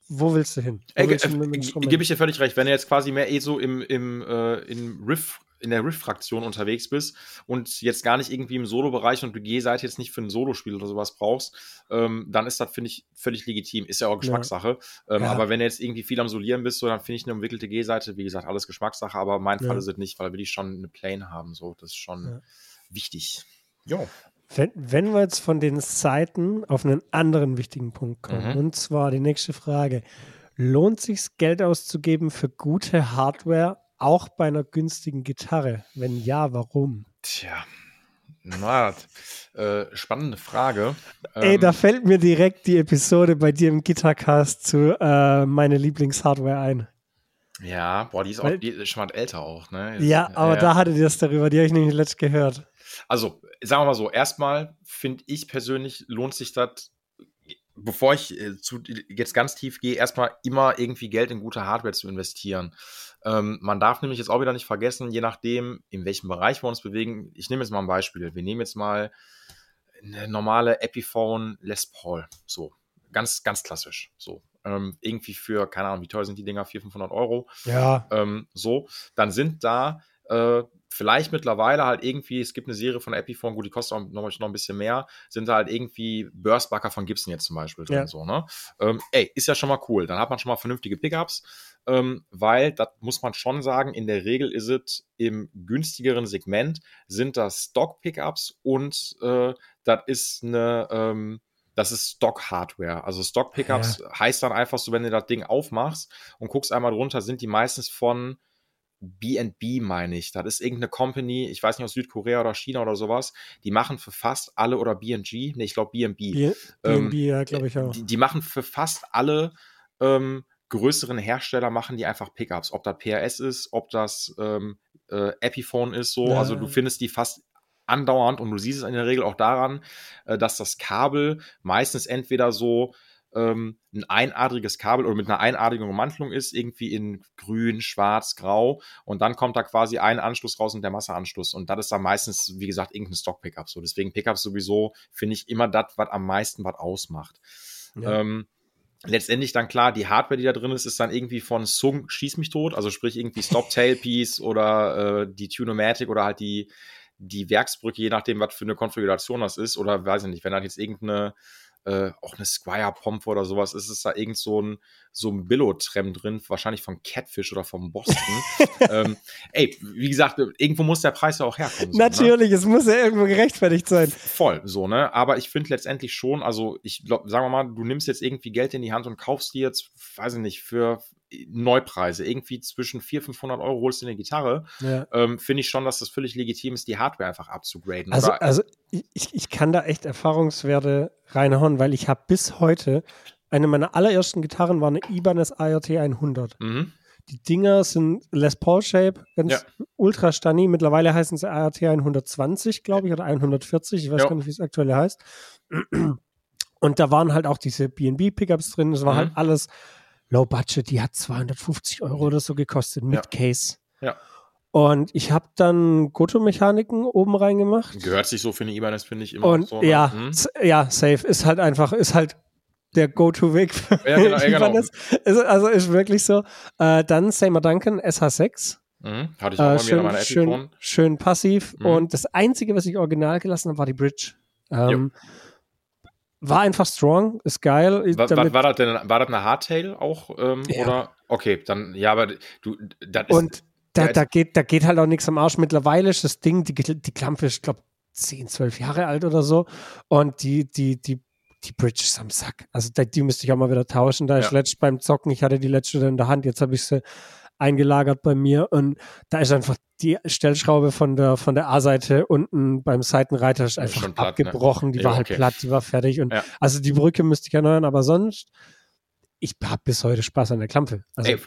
wo willst du hin? Äh, äh, Gebe ich dir völlig recht. Wenn du jetzt quasi mehr eh so im, im, äh, im Riff in der Riff-Fraktion unterwegs bist und jetzt gar nicht irgendwie im Solo-Bereich und du G-Seite jetzt nicht für ein Solospiel oder sowas brauchst, ähm, dann ist das, finde ich, völlig legitim. Ist ja auch Geschmackssache. Ja. Ähm, ja. Aber wenn du jetzt irgendwie viel am Solieren bist, so, dann finde ich eine umwickelte G-Seite, wie gesagt, alles Geschmackssache, aber mein ja. Fall ist es nicht, weil da will ich schon eine Plane haben. So, das ist schon wichtig. Jo. Wenn, wenn wir jetzt von den Seiten auf einen anderen wichtigen Punkt kommen, mhm. und zwar die nächste Frage. Lohnt sich Geld auszugeben für gute Hardware, auch bei einer günstigen Gitarre? Wenn ja, warum? Tja, na, äh, spannende Frage. Ey, ähm, da fällt mir direkt die Episode bei dir im Gitarcast zu äh, meine Lieblingshardware ein. Ja, boah, die ist, auch, die ist schon mal älter auch, ne? Ja, aber äh, da hattet ihr das darüber, die habe ich nämlich letzt gehört. Also, sagen wir mal so, erstmal finde ich persönlich, lohnt sich das bevor ich äh, zu, jetzt ganz tief gehe, erstmal immer irgendwie Geld in gute Hardware zu investieren. Ähm, man darf nämlich jetzt auch wieder nicht vergessen, je nachdem, in welchem Bereich wir uns bewegen. Ich nehme jetzt mal ein Beispiel. Wir nehmen jetzt mal eine normale Epiphone Les Paul. So, ganz, ganz klassisch. So, ähm, irgendwie für, keine Ahnung, wie teuer sind die Dinger? 400, 500 Euro. Ja. Ähm, so, dann sind da äh, vielleicht mittlerweile halt irgendwie, es gibt eine Serie von Epiphone, gut, die kostet auch noch, noch ein bisschen mehr, sind da halt irgendwie Burstbacker von Gibson jetzt zum Beispiel drin, ja. so, ne? Ähm, ey, ist ja schon mal cool. Dann hat man schon mal vernünftige Pickups, ähm, weil, das muss man schon sagen, in der Regel ist es im günstigeren Segment, sind das Stock-Pickups und äh, das ist eine, ähm, das ist Stock-Hardware. Also Stock-Pickups ja. heißt dann einfach so, wenn du das Ding aufmachst und guckst einmal drunter, sind die meistens von BNB, meine ich. Das ist irgendeine Company, ich weiß nicht aus Südkorea oder China oder sowas, die machen für fast alle oder BNG, nee, ich glaube BNB. BNB, ähm, ja, glaube ich auch. Die, die, machen für fast alle ähm, größeren Hersteller, machen die einfach Pickups. Ob das PRS ist, ob das ähm, äh, Epiphone ist, so. Ja. Also du findest die fast andauernd und du siehst es in der Regel auch daran, äh, dass das Kabel meistens entweder so ähm, ein einadriges Kabel oder mit einer einadrigen Ummantelung ist, irgendwie in grün, schwarz, grau und dann kommt da quasi ein Anschluss raus und der Masseanschluss und das ist dann meistens, wie gesagt, irgendein Stock-Pickup. So, deswegen Pickups sowieso finde ich immer das, was am meisten was ausmacht. Ja. Ähm, letztendlich dann klar, die Hardware, die da drin ist, ist dann irgendwie von Sung Schieß mich tot, also sprich irgendwie Stop Tailpiece oder äh, die Tunomatic oder halt die, die Werksbrücke, je nachdem, was für eine Konfiguration das ist, oder weiß ich nicht, wenn da jetzt irgendeine äh, auch eine Squire Pomp oder sowas, ist es da irgend so ein, so ein Billo-Trem drin, wahrscheinlich von Catfish oder vom Boston. ähm, ey, wie gesagt, irgendwo muss der Preis ja auch herkommen. So, ne? Natürlich, ne? es muss ja irgendwo gerechtfertigt sein. Voll, so, ne? Aber ich finde letztendlich schon, also ich glaube, sagen wir mal, du nimmst jetzt irgendwie Geld in die Hand und kaufst dir jetzt, weiß ich nicht, für Neupreise, irgendwie zwischen 400, 500 Euro holst du eine Gitarre, ja. ähm, finde ich schon, dass das völlig legitim ist, die Hardware einfach abzugraden. Also, also ich, ich kann da echt Erfahrungswerte reinhauen, weil ich habe bis heute, eine meiner allerersten Gitarren war eine Ibanez IRT 100. Mhm. Die Dinger sind Les Paul Shape, ganz ja. ultra stunny. Mittlerweile heißen sie IRT 120, glaube ich, oder 140. Ich weiß ja. gar nicht, wie es aktuell heißt. Und da waren halt auch diese BNB-Pickups drin. Das war mhm. halt alles Low Budget, die hat 250 Euro oder so gekostet mit ja. Case. Ja. Und ich habe dann Goto-Mechaniken oben reingemacht. Gehört sich so für eine Ibanez, finde ich immer und so. Ne? Ja, hm? ja, safe. Ist halt einfach, ist halt der Go-To-Weg für ja, genau, ja, genau. Ist, also ist wirklich so. Äh, dann Seymour Duncan SH6. Mhm. Hatte ich auch äh, mal schön, wieder schön, schön passiv. Mhm. Und das Einzige, was ich original gelassen habe, war die Bridge. Ähm, war einfach strong, ist geil. Was, war, war, das denn, war das eine Hardtail auch? Ähm, ja. Oder? Okay, dann, ja, aber du, das ist. Und da, da, geht, da geht halt auch nichts am Arsch. Mittlerweile ist das Ding, die, die Klampe ist, glaube 10, 12 Jahre alt oder so. Und die, die, die, die Bridge ist am Sack. Also die, die müsste ich auch mal wieder tauschen. Da ja. ist letzt beim Zocken, ich hatte die letzte in der Hand, jetzt habe ich sie eingelagert bei mir und da ist einfach die Stellschraube von der von der A-Seite unten beim Seitenreiter ist einfach platt, ne? abgebrochen, ne? die ja, war halt okay. platt, die war fertig und ja. also die Brücke müsste ich erneuern, aber sonst ich habe bis heute Spaß an der Klampe. Also, Ey,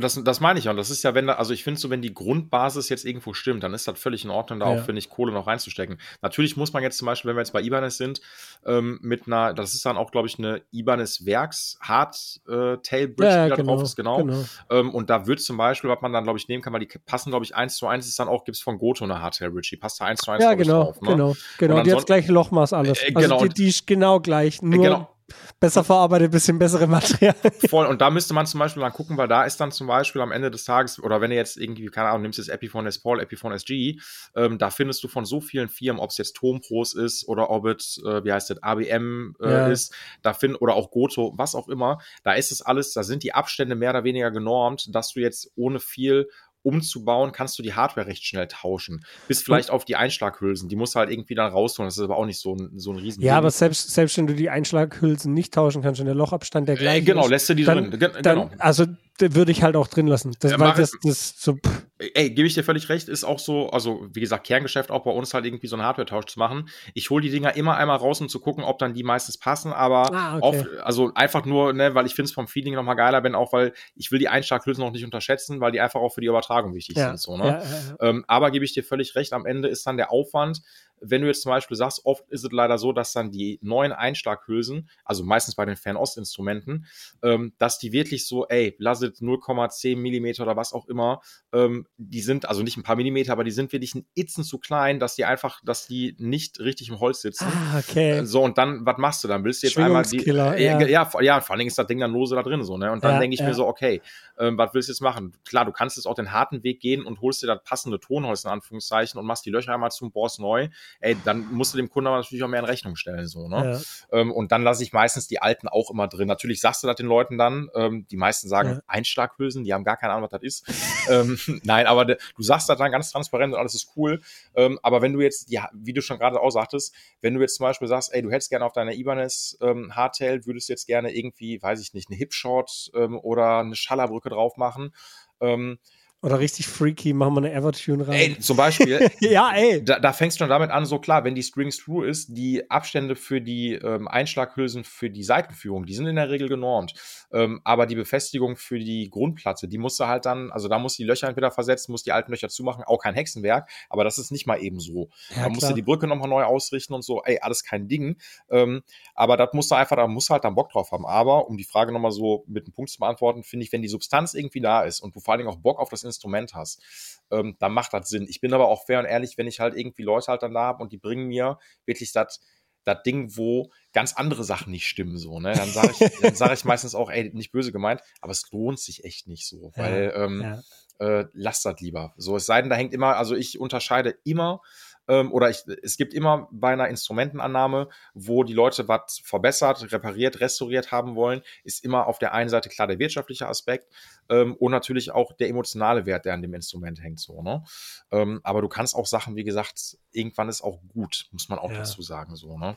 das, das meine ich ja. Und das ist ja, wenn da, also ich finde so, wenn die Grundbasis jetzt irgendwo stimmt, dann ist das völlig in Ordnung, da ja. auch, finde ich, Kohle noch reinzustecken. Natürlich muss man jetzt zum Beispiel, wenn wir jetzt bei Ibanez sind, ähm, mit einer, das ist dann auch, glaube ich, eine Ibanez Werks Hard äh, Tail Bridge, ja, die da genau, drauf ist, genau. genau. Ähm, und da wird zum Beispiel, was man dann, glaube ich, nehmen kann, weil die passen, glaube ich, eins zu eins ist dann auch, gibt es von Goto eine Hard Tail Bridge, die passt da eins zu eins ja, genau, drauf. Ne? Genau, genau. Die hat gleich Lochmaß alles. Äh, also genau. Die, die ist genau gleich, nur genau besser verarbeitet, bisschen bessere Materialien. Voll, und da müsste man zum Beispiel mal gucken, weil da ist dann zum Beispiel am Ende des Tages, oder wenn du jetzt irgendwie, keine Ahnung, nimmst jetzt Epiphone S Paul, Epiphone SG, ähm, da findest du von so vielen Firmen, ob es jetzt Tompros ist oder ob es, äh, wie heißt das, ABM äh, ja. ist, da find, oder auch Goto, was auch immer, da ist es alles, da sind die Abstände mehr oder weniger genormt, dass du jetzt ohne viel umzubauen, kannst du die Hardware recht schnell tauschen. Bis vielleicht auf die Einschlaghülsen. Die musst du halt irgendwie dann rausholen. Das ist aber auch nicht so ein, so ein riesen Ja, aber selbst, selbst wenn du die Einschlaghülsen nicht tauschen kannst und der Lochabstand der äh, gleiche äh, Genau, lässt du die dann, drin. G dann, genau. Also würde ich halt auch drin lassen. Das, ja, weil das, das so, Ey, gebe ich dir völlig recht, ist auch so, also wie gesagt, Kerngeschäft auch bei uns halt irgendwie so einen Hardware-Tausch zu machen. Ich hole die Dinger immer einmal raus, um zu gucken, ob dann die meistens passen, aber ah, okay. oft, also einfach nur, ne, weil ich finde es vom Feeling nochmal geiler bin, auch weil ich will die Einschlaghülsen noch nicht unterschätzen, weil die einfach auch für die Übertragung wichtig ja. sind. So, ne? Ja, ähm, aber gebe ich dir völlig recht, am Ende ist dann der Aufwand, wenn du jetzt zum Beispiel sagst, oft ist es leider so, dass dann die neuen Einschlaghülsen, also meistens bei den Fernostinstrumenten, ähm, dass die wirklich so, ey, lass es 0,10 Millimeter oder was auch immer, ähm, die sind, also nicht ein paar Millimeter, aber die sind wirklich ein Itzen zu klein, dass die einfach, dass die nicht richtig im Holz sitzen. Ah, okay. Äh, so, und dann, was machst du dann? Willst du jetzt einmal die. Ja. ja. Ja, ja, vor allen Dingen ist das Ding dann lose da drin, so, ne? Und dann ja, denke ich ja. mir so, okay, ähm, was willst du jetzt machen? Klar, du kannst jetzt auch den harten Weg gehen und holst dir das passende Tonholz in Anführungszeichen und machst die Löcher einmal zum Boss neu. Ey, dann musst du dem Kunden aber natürlich auch mehr in Rechnung stellen, so, ne? Ähm, und dann lasse ich meistens die alten auch immer drin. Natürlich sagst du das den Leuten dann, ähm, die meisten sagen ja. Einschlaghülsen, die haben gar keine Ahnung, was das ist. ähm, nein, aber du sagst das dann ganz transparent und alles ist cool. Ähm, aber wenn du jetzt, ja, wie du schon gerade auch sagtest, wenn du jetzt zum Beispiel sagst, ey, du hättest gerne auf deiner Ibanez ähm, Hardtail, würdest jetzt gerne irgendwie, weiß ich nicht, eine Hipshot ähm, oder eine Schallerbrücke drauf machen, ähm, oder richtig freaky, machen wir eine Evertune rein. Ey, zum Beispiel. ja, ey. Da, da fängst du schon damit an, so klar, wenn die Strings True ist, die Abstände für die ähm, Einschlaghülsen für die Seitenführung, die sind in der Regel genormt. Ähm, aber die Befestigung für die Grundplatte, die musst du halt dann, also da musst du die Löcher entweder versetzen, musst die alten Löcher zumachen, auch kein Hexenwerk, aber das ist nicht mal eben so. Ja, da musst du die Brücke nochmal neu ausrichten und so, ey, alles kein Ding. Ähm, aber das musst du einfach, da musst du halt dann Bock drauf haben. Aber, um die Frage nochmal so mit einem Punkt zu beantworten, finde ich, wenn die Substanz irgendwie da ist und du vor allen Dingen auch Bock auf das Instrument hast, ähm, dann macht das Sinn. Ich bin aber auch fair und ehrlich, wenn ich halt irgendwie Leute halt dann da habe und die bringen mir wirklich das das Ding, wo ganz andere Sachen nicht stimmen, so, ne? Dann sage ich, dann sag ich meistens auch, ey, nicht böse gemeint, aber es lohnt sich echt nicht so, weil ja, ähm, ja. Äh, lasst das lieber. So, es sei denn, da hängt immer, also ich unterscheide immer ähm, oder ich, es gibt immer bei einer Instrumentenannahme, wo die Leute was verbessert, repariert, restauriert haben wollen, ist immer auf der einen Seite klar der wirtschaftliche Aspekt ähm, und natürlich auch der emotionale Wert, der an dem Instrument hängt. So, ne? Ähm, aber du kannst auch Sachen, wie gesagt, irgendwann ist auch gut, muss man auch ja. dazu sagen. So, ne?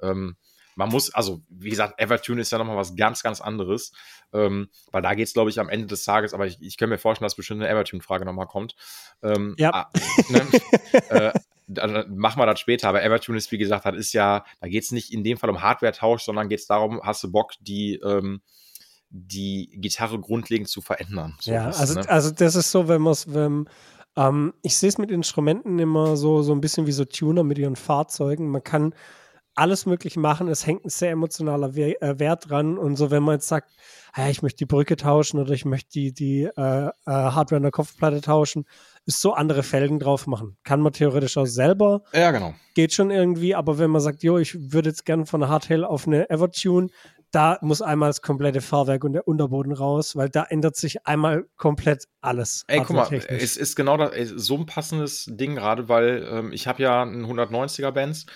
Ähm, man muss, also wie gesagt, Evertune ist ja nochmal was ganz, ganz anderes, ähm, weil da geht es, glaube ich, am Ende des Tages, aber ich, ich kann mir vorstellen, dass bestimmt eine Evertune-Frage nochmal kommt. Ähm, ja. Ah, ne, äh, dann machen wir das später. Aber Evertune ist, wie gesagt, das ist ja, da geht es nicht in dem Fall um Hardware-Tausch, sondern geht es darum, hast du Bock, die, ähm, die Gitarre grundlegend zu verändern. So ja, also, ne? also das ist so, wenn man es, wenn, ähm, ich sehe es mit Instrumenten immer so, so ein bisschen wie so Tuner mit ihren Fahrzeugen. Man kann alles Mögliche machen. Es hängt ein sehr emotionaler äh, Wert dran. Und so, wenn man jetzt sagt, hey, ich möchte die Brücke tauschen oder ich möchte die, die äh, äh, Hardware an der Kopfplatte tauschen, ist so andere Felgen drauf machen. Kann man theoretisch auch selber. Ja, genau. Geht schon irgendwie, aber wenn man sagt, jo, ich würde jetzt gerne von einer Hardtail auf eine Evertune, da muss einmal das komplette Fahrwerk und der Unterboden raus, weil da ändert sich einmal komplett alles. Ey, guck mal, es ist genau das, so ein passendes Ding gerade, weil ähm, ich habe ja einen 190er Benz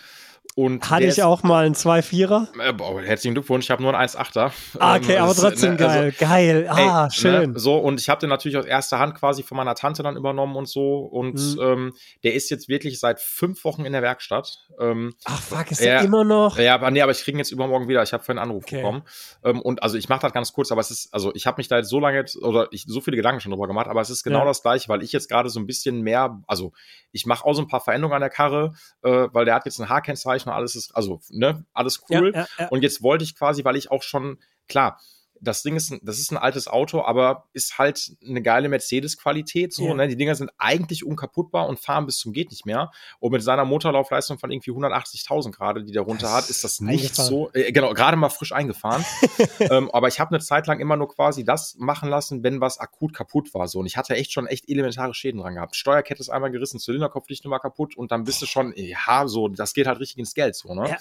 und Hatte ich auch mal einen 2-4er? Äh, herzlichen Glückwunsch, ich habe nur einen 1-8er. Ah, okay, ähm, aber trotzdem ne, geil. Also, geil. Ah, ey, schön. Ne, so, und ich habe den natürlich aus erster Hand quasi von meiner Tante dann übernommen und so. Und mhm. ähm, der ist jetzt wirklich seit fünf Wochen in der Werkstatt. Ähm, Ach, fuck, ist der immer noch? Ja, aber nee, aber ich kriege ihn jetzt übermorgen wieder. Ich habe vorhin einen Anruf okay. bekommen. Ähm, und also ich mache das ganz kurz, aber es ist, also ich habe mich da jetzt so lange jetzt, oder ich so viele Gedanken schon drüber gemacht, aber es ist genau ja. das gleiche, weil ich jetzt gerade so ein bisschen mehr, also ich mache auch so ein paar Veränderungen an der Karre, äh, weil der hat jetzt ein H-Kennzeichen und alles ist, also ne, alles cool. Ja, ja, ja. Und jetzt wollte ich quasi, weil ich auch schon, klar, das Ding ist, das ist ein altes Auto, aber ist halt eine geile Mercedes-Qualität. So, ja. ne? Die Dinger sind eigentlich unkaputtbar und fahren bis zum geht nicht mehr. Und mit seiner Motorlaufleistung von irgendwie 180.000 gerade, die der runter hat, ist das nicht so. Äh, genau, gerade mal frisch eingefahren. ähm, aber ich habe eine Zeit lang immer nur quasi das machen lassen, wenn was akut kaputt war. So, und ich hatte echt schon echt elementare Schäden dran gehabt. Steuerkette ist einmal gerissen, Zylinderkopfdichte war kaputt und dann bist du schon, ja, so, das geht halt richtig ins Geld. So, ne? Ja.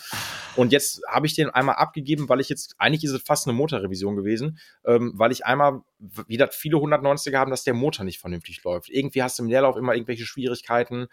Und jetzt habe ich den einmal abgegeben, weil ich jetzt, eigentlich ist es fast eine Motorrevision gewesen, ähm, weil ich einmal, wie das viele 190er haben, dass der Motor nicht vernünftig läuft. Irgendwie hast du im Leerlauf immer irgendwelche Schwierigkeiten,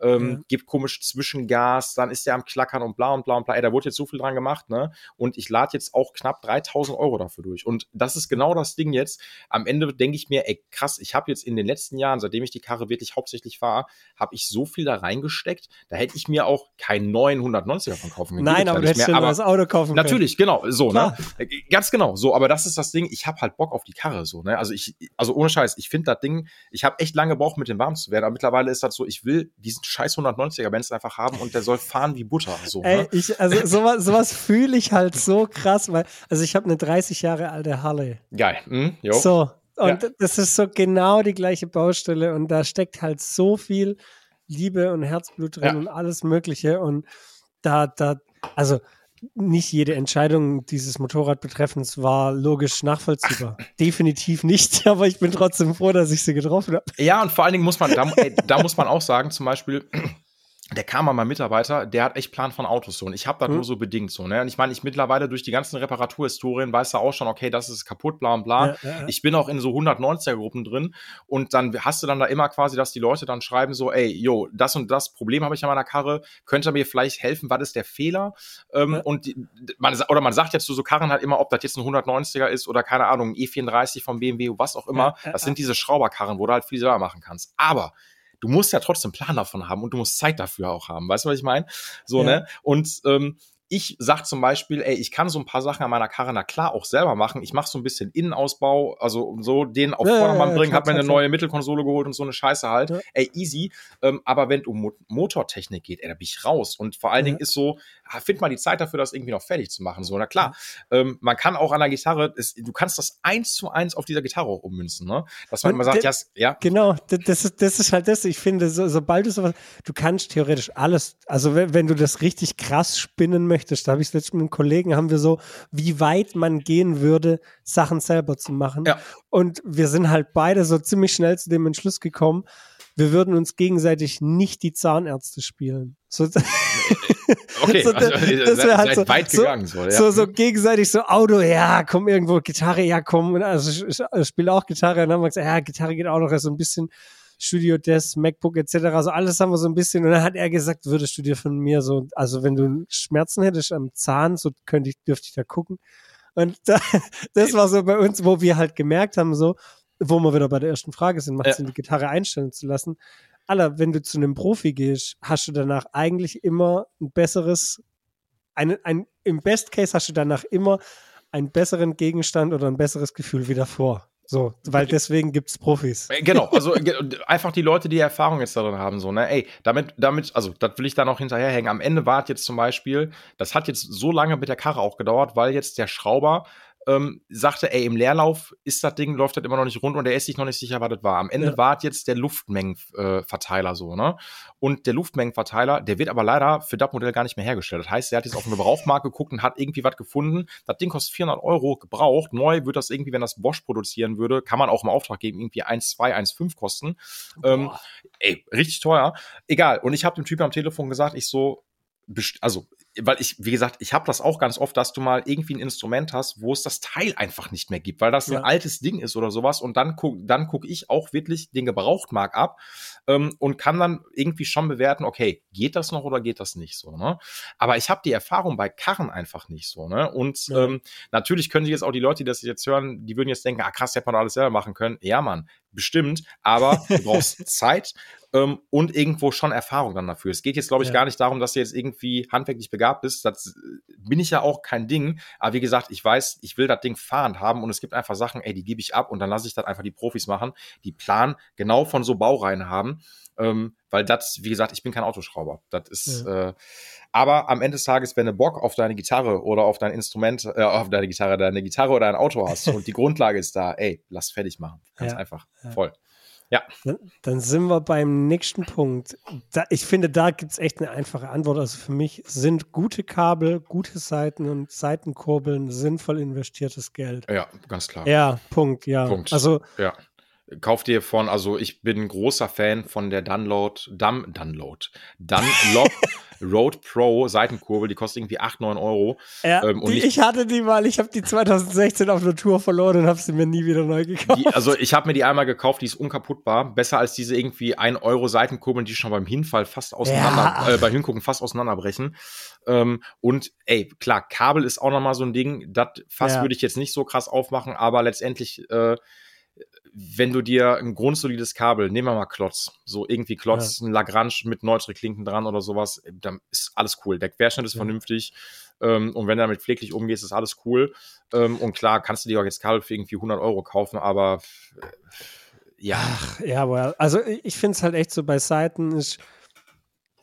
ähm, ja. gibt komisch Zwischengas, dann ist der am Klackern und bla und bla und bla. Ey, da wurde jetzt so viel dran gemacht, ne? Und ich lade jetzt auch knapp 3000 Euro dafür durch. Und das ist genau das Ding jetzt. Am Ende denke ich mir, ey, krass, ich habe jetzt in den letzten Jahren, seitdem ich die Karre wirklich hauptsächlich fahre, habe ich so viel da reingesteckt. Da hätte ich mir auch keinen neuen 190er von kaufen können. Nein, aber du hättest mehr, das Auto kaufen Natürlich, können. genau, so, ne? Klar. ne? Ganz genau, so. Aber das ist das Ding, ich habe halt Bock auf die Karre, so, ne? Also ich, also ohne Scheiß, ich finde das Ding, ich habe echt lange gebraucht, mit dem warm zu werden, aber mittlerweile ist das so, ich will diesen scheiß 190er Benz einfach haben und der soll fahren wie Butter, so. Ey, ne? ich, also sowas, sowas fühle ich halt so krass, weil, also ich habe eine 30 Jahre alte Harley. Geil, hm, jo. So, und ja. das ist so genau die gleiche Baustelle und da steckt halt so viel Liebe und Herzblut drin ja. und alles Mögliche und da, da, also nicht jede Entscheidung dieses Motorrad betreffend war logisch nachvollziehbar. Definitiv nicht, aber ich bin trotzdem froh, dass ich sie getroffen habe. Ja, und vor allen Dingen muss man, da, ey, da muss man auch sagen, zum Beispiel, der kam mal mein Mitarbeiter, der hat echt Plan von Autos so. Und ich habe das mhm. nur so bedingt so. Ne? Und ich meine, ich mittlerweile durch die ganzen Reparaturhistorien weiß er auch schon, okay, das ist kaputt, bla und bla. Ja, ja, ja. Ich bin auch in so 190er-Gruppen drin. Und dann hast du dann da immer quasi, dass die Leute dann schreiben so, ey, yo, das und das Problem habe ich an meiner Karre. Könnte mir vielleicht helfen? Was ist der Fehler? Ähm, und die, man, oder man sagt jetzt zu so Karren halt immer, ob das jetzt ein 190er ist oder keine Ahnung, ein E34 vom BMW, was auch immer. das sind diese Schrauberkarren, wo du halt viel selber machen kannst. Aber du musst ja trotzdem Plan davon haben und du musst Zeit dafür auch haben. Weißt du, was ich meine? So, ja. ne? Und ähm, ich sag zum Beispiel, ey, ich kann so ein paar Sachen an meiner Karre, na klar, auch selber machen. Ich mache so ein bisschen Innenausbau, also so den auf ja, Vordermann ja, bringen, hab mir eine neue Mittelkonsole geholt und so eine Scheiße halt. Ja. Ey, easy. Ähm, aber wenn es um Mo Motortechnik geht, ey, da bin ich raus. Und vor allen Dingen ist so, ah, find mal die Zeit dafür, das irgendwie noch fertig zu machen. So, na klar, ähm, man kann auch an der Gitarre, ist, du kannst das eins zu eins auf dieser Gitarre auch ummünzen, ne? Dass man immer sagt, ja, ja. Genau, das ist, das ist halt das. Ich finde, so, sobald du sowas, du kannst theoretisch alles, also wenn, wenn du das richtig krass spinnen möchtest, möchtest. Da habe ich letztens mit einem Kollegen, haben wir so, wie weit man gehen würde, Sachen selber zu machen. Ja. Und wir sind halt beide so ziemlich schnell zu dem Entschluss gekommen, wir würden uns gegenseitig nicht die Zahnärzte spielen. So, okay, so, also, das wäre halt so, weit gegangen. So, ja. so, so, gegenseitig so Auto, ja, komm irgendwo, Gitarre, ja, komm. Also ich, ich spiele auch Gitarre. Und dann haben wir gesagt, ja, Gitarre geht auch noch so ein bisschen. Studio Desk, MacBook etc. Also alles haben wir so ein bisschen. Und dann hat er gesagt, würdest du dir von mir so, also wenn du Schmerzen hättest am Zahn, so könnte ich, dürfte ich da gucken. Und da, das war so bei uns, wo wir halt gemerkt haben, so, wo wir wieder bei der ersten Frage sind, macht es ja. die Gitarre einstellen zu lassen. Aller, wenn du zu einem Profi gehst, hast du danach eigentlich immer ein besseres, ein, ein, im Best Case hast du danach immer einen besseren Gegenstand oder ein besseres Gefühl wie davor. So, weil deswegen gibt es Profis. Äh, genau, also einfach die Leute, die Erfahrung jetzt darin haben, so, ne, ey, damit, damit, also das will ich da noch hinterherhängen. Am Ende war es jetzt zum Beispiel, das hat jetzt so lange mit der Karre auch gedauert, weil jetzt der Schrauber ähm, sagte, ey, im Leerlauf ist das Ding, läuft das immer noch nicht rund und er ist sich noch nicht sicher, was das war. Am Ende ja. war jetzt der Luftmengenverteiler so, ne? Und der Luftmengenverteiler, der wird aber leider für das Modell gar nicht mehr hergestellt. Das heißt, er hat jetzt auf eine Gebrauchmarkt geguckt und hat irgendwie was gefunden. Das Ding kostet 400 Euro gebraucht. Neu wird das irgendwie, wenn das Bosch produzieren würde, kann man auch im Auftrag geben, irgendwie 1, 2, 1, 5 kosten. Ähm, ey, richtig teuer. Egal. Und ich habe dem Typen am Telefon gesagt, ich so, also weil ich, wie gesagt, ich habe das auch ganz oft, dass du mal irgendwie ein Instrument hast, wo es das Teil einfach nicht mehr gibt, weil das ja. ein altes Ding ist oder sowas. Und dann guck, dann guck ich auch wirklich den Gebrauchtmarkt ab ähm, und kann dann irgendwie schon bewerten, okay, geht das noch oder geht das nicht so, ne? Aber ich habe die Erfahrung bei Karren einfach nicht so, ne? Und ja. ähm, natürlich können sich jetzt auch die Leute, die das jetzt hören, die würden jetzt denken, ah krass, hätte man alles selber machen können. Ja, Mann, bestimmt, aber du brauchst Zeit ähm, und irgendwo schon Erfahrung dann dafür. Es geht jetzt, glaube ich, ja. gar nicht darum, dass du jetzt irgendwie handwerklich begabt bist. Das äh, bin ich ja auch kein Ding. Aber wie gesagt, ich weiß, ich will das Ding fahrend haben und es gibt einfach Sachen, ey, die gebe ich ab und dann lasse ich das einfach die Profis machen, die Plan genau von so Baureihen haben. Ähm, weil das, wie gesagt, ich bin kein Autoschrauber. Das ist, ja. äh, aber am Ende des Tages, wenn du Bock auf deine Gitarre oder auf dein Instrument, äh, auf deine Gitarre, deine Gitarre oder ein Auto hast und die Grundlage ist da, ey, lass fertig machen. Ganz ja. einfach. Voll. Ja. Dann sind wir beim nächsten Punkt. Da, ich finde, da gibt es echt eine einfache Antwort. Also für mich sind gute Kabel, gute Seiten und Seitenkurbeln sinnvoll investiertes Geld. Ja, ganz klar. Ja, Punkt, ja. Punkt. Also ja. Kauf dir von, also ich bin ein großer Fan von der Dunload, Dun, Dunload, Dunlop Road Pro Seitenkurbel, die kostet irgendwie 8, 9 Euro. Ja, ähm, die, ich, hatte die mal, ich habe die 2016 auf der Tour verloren und habe sie mir nie wieder neu gekauft. Die, also ich habe mir die einmal gekauft, die ist unkaputtbar. Besser als diese irgendwie 1 Euro Seitenkurbeln, die schon beim Hinfall fast auseinander, ja. äh, beim Hingucken fast auseinanderbrechen. Ähm, und ey, klar, Kabel ist auch nochmal so ein Ding. Das Fass ja. würde ich jetzt nicht so krass aufmachen, aber letztendlich äh, wenn du dir ein grundsolides Kabel, nehmen wir mal Klotz, so irgendwie Klotz, ja. ein Lagrange mit Neutral-Klinken dran oder sowas, dann ist alles cool. Der Querschnitt ist ja. vernünftig ähm, und wenn du damit pfleglich umgehst, ist alles cool. Ähm, und klar, kannst du dir auch jetzt Kabel für irgendwie 100 Euro kaufen, aber äh, ja. Ach, ja, well. also ich finde es halt echt so bei Seiten ist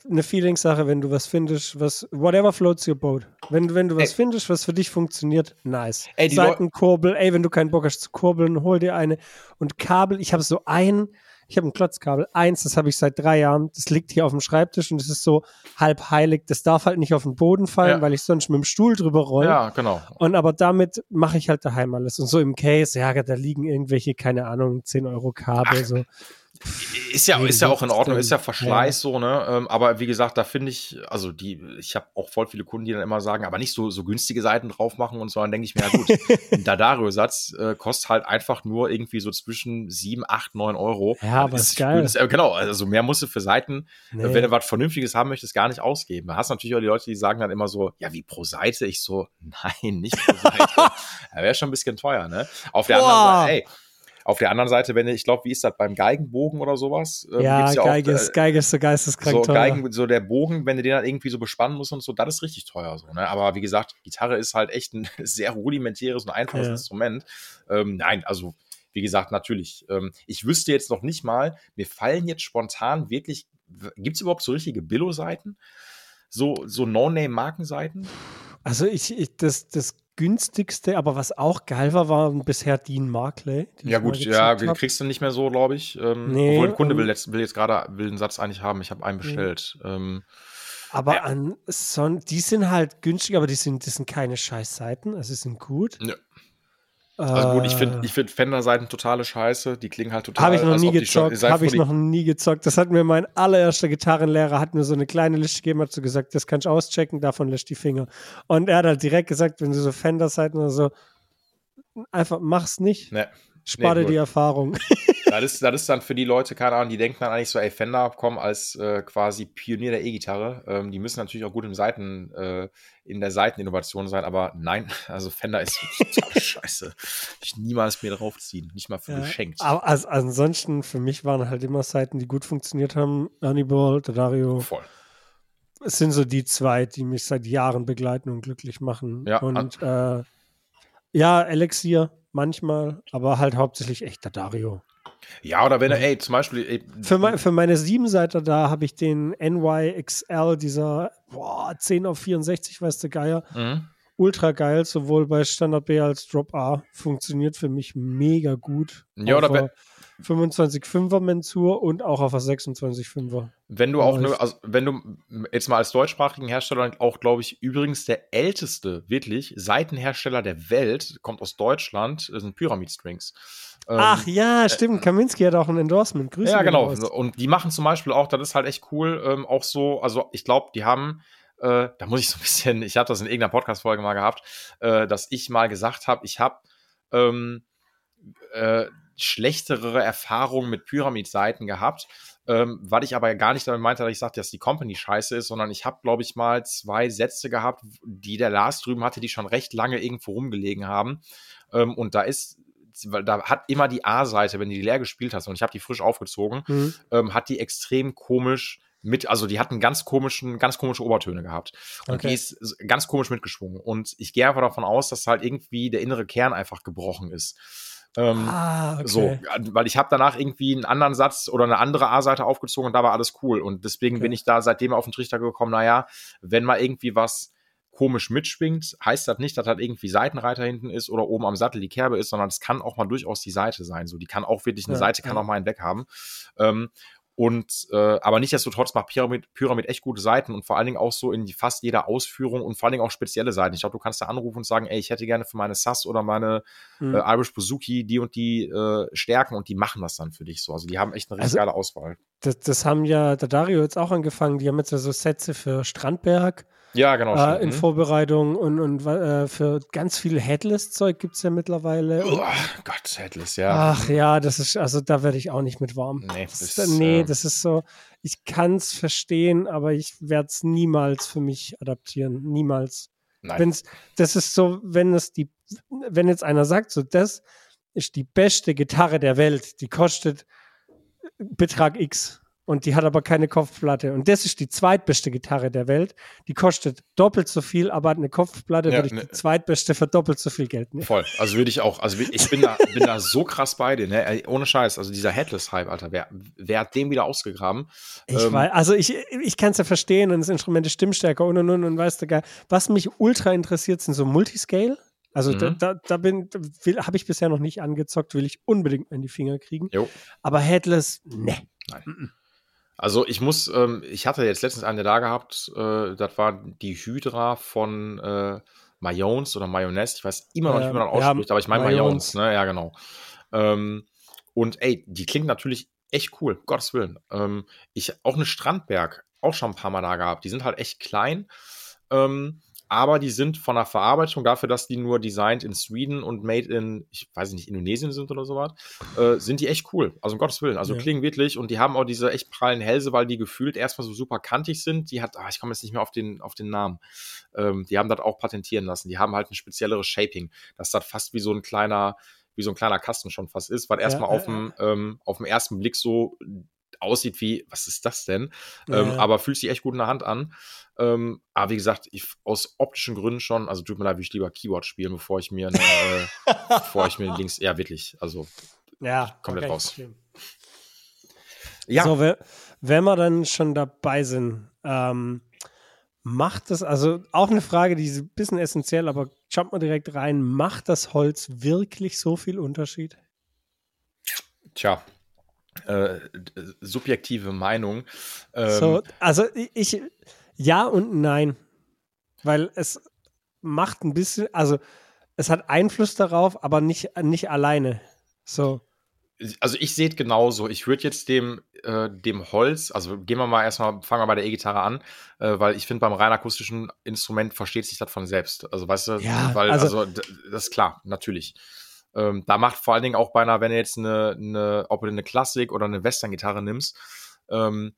eine Feelingssache, wenn du was findest, was, whatever floats your boat. Wenn, wenn du was ey. findest, was für dich funktioniert, nice. Ey, Seitenkurbel, ey, wenn du keinen Bock hast zu kurbeln, hol dir eine. Und Kabel, ich habe so ein, ich habe ein Klotzkabel, eins, das habe ich seit drei Jahren, das liegt hier auf dem Schreibtisch und das ist so halb heilig, das darf halt nicht auf den Boden fallen, ja. weil ich sonst mit dem Stuhl drüber roll. Ja, genau. Und aber damit mache ich halt daheim alles. Und so im Case, ja, da liegen irgendwelche, keine Ahnung, 10 Euro Kabel, Ach. so. Ist ja, ist ja auch in Ordnung, ist ja Verschleiß ja. so, ne? Ähm, aber wie gesagt, da finde ich, also die, ich habe auch voll viele Kunden, die dann immer sagen, aber nicht so, so günstige Seiten drauf machen und so, dann denke ich mir, ja gut, ein Dadario-Satz äh, kostet halt einfach nur irgendwie so zwischen 7, 8, 9 Euro. Ja, aber ist geil. Ist, äh, genau, also mehr musst du für Seiten, nee. wenn du was Vernünftiges haben möchtest, gar nicht ausgeben. Da hast natürlich auch die Leute, die sagen dann immer so, ja, wie pro Seite? Ich so, nein, nicht pro Seite. ja, Wäre schon ein bisschen teuer, ne? Auf der Boah. anderen Seite, ey, auf der anderen Seite, wenn ich glaube, wie ist das beim Geigenbogen oder sowas? Ähm, ja, ja Geige, auch, ist, äh, Geige ist so geisteskrank so teuer. Geigen, so der Bogen, wenn du den dann irgendwie so bespannen musst und so, das ist richtig teuer so. Ne? Aber wie gesagt, Gitarre ist halt echt ein sehr rudimentäres und einfaches ja. Instrument. Ähm, nein, also wie gesagt, natürlich. Ähm, ich wüsste jetzt noch nicht mal, mir fallen jetzt spontan wirklich, gibt es überhaupt so richtige Billo-Seiten? So, so No-Name-Markenseiten? Also ich, ich, das, das günstigste, aber was auch geil war, waren bisher Dean Markley. Ja gut, ja, die kriegst du nicht mehr so, glaube ich. Ähm, nee, obwohl ein Kunde will jetzt, will jetzt gerade will einen Satz eigentlich haben. Ich habe einen bestellt. Nee. Ähm, aber ja. an Son die sind halt günstig, aber die sind, das sind keine Scheißseiten, also sind gut. Ja. Also gut, ich finde ich find Fender-Seiten totale Scheiße. Die klingen halt total. Habe ich noch nie gezockt. Habe ich noch nie gezockt. Das hat mir mein allererster Gitarrenlehrer hat mir so eine kleine Liste gegeben, hat so gesagt, das kannst du auschecken, davon löscht die Finger. Und er hat halt direkt gesagt, wenn du so Fender-Seiten oder so, einfach mach's nicht. Nee. Spare nee, die Erfahrung. das, ist, das ist dann für die Leute, keine Ahnung, die denken dann eigentlich so, ey, Fender kommen als äh, quasi Pionier der E-Gitarre. Ähm, die müssen natürlich auch gut im Seiten, äh, in der Seiteninnovation sein, aber nein, also Fender ist total scheiße. Ich niemals mehr draufziehen, nicht mal für ja, geschenkt. Aber also, ansonsten, für mich waren halt immer Seiten, die gut funktioniert haben. Hannibal, Dario. Voll. Es sind so die zwei, die mich seit Jahren begleiten und glücklich machen. Ja, und äh, ja, Elixier manchmal, aber halt hauptsächlich echter Dario. Ja, oder wenn er, ey, zum Beispiel. Ey, für, mein, für meine Siebenseiter da habe ich den NYXL, dieser boah, 10 auf 64, weißt du, Geier. Mhm. Ultra geil, sowohl bei Standard B als Drop A. Funktioniert für mich mega gut. Ja, oder wenn. 25,5er Mensur und auch auf der 26,5er. Wenn du auch, ne, also wenn du jetzt mal als deutschsprachigen Hersteller auch, glaube ich, übrigens der älteste, wirklich, Seitenhersteller der Welt, kommt aus Deutschland, sind Pyramid Strings. Ähm, Ach ja, stimmt. Äh, Kaminski hat auch ein Endorsement. Grüße ja, genau. Aus. Und die machen zum Beispiel auch, das ist halt echt cool, ähm, auch so, also ich glaube, die haben, äh, da muss ich so ein bisschen, ich habe das in irgendeiner Podcast-Folge mal gehabt, äh, dass ich mal gesagt habe, ich habe ähm, äh, schlechtere Erfahrungen mit Pyramid-Seiten gehabt, ähm, weil ich aber gar nicht damit meinte, dass ich sagte, dass die Company scheiße ist, sondern ich habe, glaube ich, mal zwei Sätze gehabt, die der Lars drüben hatte, die schon recht lange irgendwo rumgelegen haben. Ähm, und da ist weil da hat immer die A-Seite, wenn du die leer gespielt hast, und ich habe die frisch aufgezogen, mhm. ähm, hat die extrem komisch mit, also die hatten ganz komischen, ganz komische Obertöne gehabt. Und okay. die ist ganz komisch mitgeschwungen. Und ich gehe einfach davon aus, dass halt irgendwie der innere Kern einfach gebrochen ist. Ähm, ah, okay. So, weil ich habe danach irgendwie einen anderen Satz oder eine andere A-Seite aufgezogen und da war alles cool. Und deswegen okay. bin ich da seitdem auf den Trichter gekommen, naja, wenn mal irgendwie was komisch mitschwingt, heißt das nicht, dass das irgendwie Seitenreiter hinten ist oder oben am Sattel die Kerbe ist, sondern es kann auch mal durchaus die Seite sein. So, die kann auch wirklich, eine ja, Seite kann ja. auch mal einen weg haben. Ähm, Und äh, aber nichtsdestotrotz macht Pyramid, Pyramid echt gute Seiten und vor allen Dingen auch so in fast jeder Ausführung und vor allen Dingen auch spezielle Seiten. Ich glaube, du kannst da anrufen und sagen, ey, ich hätte gerne für meine SAS oder meine mhm. äh, Irish Bouzouki die und die äh, Stärken und die machen das dann für dich so. Also die haben echt eine richtig also, geile Auswahl. Das, das haben ja der Dario jetzt auch angefangen. Die haben jetzt ja so Sätze für Strandberg ja, genau. Äh, in mhm. Vorbereitung und, und äh, für ganz viel Headless-Zeug gibt es ja mittlerweile. Oh Gott, Headless, ja. Ach ja, das ist, also da werde ich auch nicht mit warm. Nee, das, ist, nee, äh, das ist so, ich kann es verstehen, aber ich werde es niemals für mich adaptieren. Niemals. Nein. Wenn's, das ist so, wenn es die, wenn jetzt einer sagt, so, das ist die beste Gitarre der Welt, die kostet Betrag X und die hat aber keine Kopfplatte. Und das ist die zweitbeste Gitarre der Welt. Die kostet doppelt so viel, aber hat eine Kopfplatte, ja, würde ich ne, die zweitbeste für doppelt so viel Geld nehmen. Voll. Also würde ich auch, also ich bin da, bin da so krass bei dir, ne? Ohne Scheiß. Also dieser Headless-Hype, Alter, wer, wer hat den wieder ausgegraben? Ich ähm, weiß, also ich, ich kann es ja verstehen und das Instrument ist stimmstärker und und und und weißt du gar, was mich ultra interessiert, sind so Multiscale. Also mhm. da, da, da bin, habe ich bisher noch nicht angezockt, will ich unbedingt in die Finger kriegen. Jo. Aber Headless, ne. Nein. Also ich muss, ähm, ich hatte jetzt letztens eine da gehabt, äh, das war die Hydra von äh, Mayonnaise oder Mayonnaise, ich weiß immer noch nicht, wie man das ausspricht, ja, aber ich meine Mayonnaise, ne? Ja, genau. Ähm, und ey, die klingt natürlich echt cool, Gottes Willen. Ähm, ich, auch eine Strandberg, auch schon ein paar Mal da gehabt. Die sind halt echt klein. Ähm, aber die sind von der Verarbeitung dafür, dass die nur designed in Sweden und made in, ich weiß nicht, Indonesien sind oder sowas, äh, sind die echt cool. Also um Gottes Willen. Also ja. klingen wirklich und die haben auch diese echt prallen Hälse, weil die gefühlt erstmal so super kantig sind. Die hat, ach, ich komme jetzt nicht mehr auf den, auf den Namen. Ähm, die haben das auch patentieren lassen. Die haben halt ein spezielleres Shaping, dass das fast wie so ein kleiner, wie so ein kleiner Kasten schon fast ist, weil erstmal ja, auf dem, ähm, auf dem ersten Blick so aussieht wie, was ist das denn? Ja. Ähm, aber fühlt sich echt gut in der Hand an. Ähm, aber wie gesagt, ich, aus optischen Gründen schon, also tut mir leid, würde ich lieber Keyboard spielen, bevor ich mir, eine, äh, bevor ich mir links, ja wirklich, also ja, komplett raus. Ja. So, wenn wir dann schon dabei sind, ähm, macht das, also auch eine Frage, die ist ein bisschen essentiell, aber schaut mal direkt rein, macht das Holz wirklich so viel Unterschied? Tja, äh, subjektive Meinung. Ähm, so, also ich, ja und nein. Weil es macht ein bisschen, also es hat Einfluss darauf, aber nicht, nicht alleine. So. Also ich sehe es genauso. Ich würde jetzt dem, äh, dem Holz, also gehen wir mal erstmal, fangen wir bei der E-Gitarre an, äh, weil ich finde, beim rein akustischen Instrument versteht sich das von selbst. Also weißt du, ja, weil, also, also das ist klar, natürlich. Ähm, da macht vor allen Dingen auch beinahe, wenn du jetzt eine, eine ob du eine Klassik oder eine Western-Gitarre nimmst, ähm,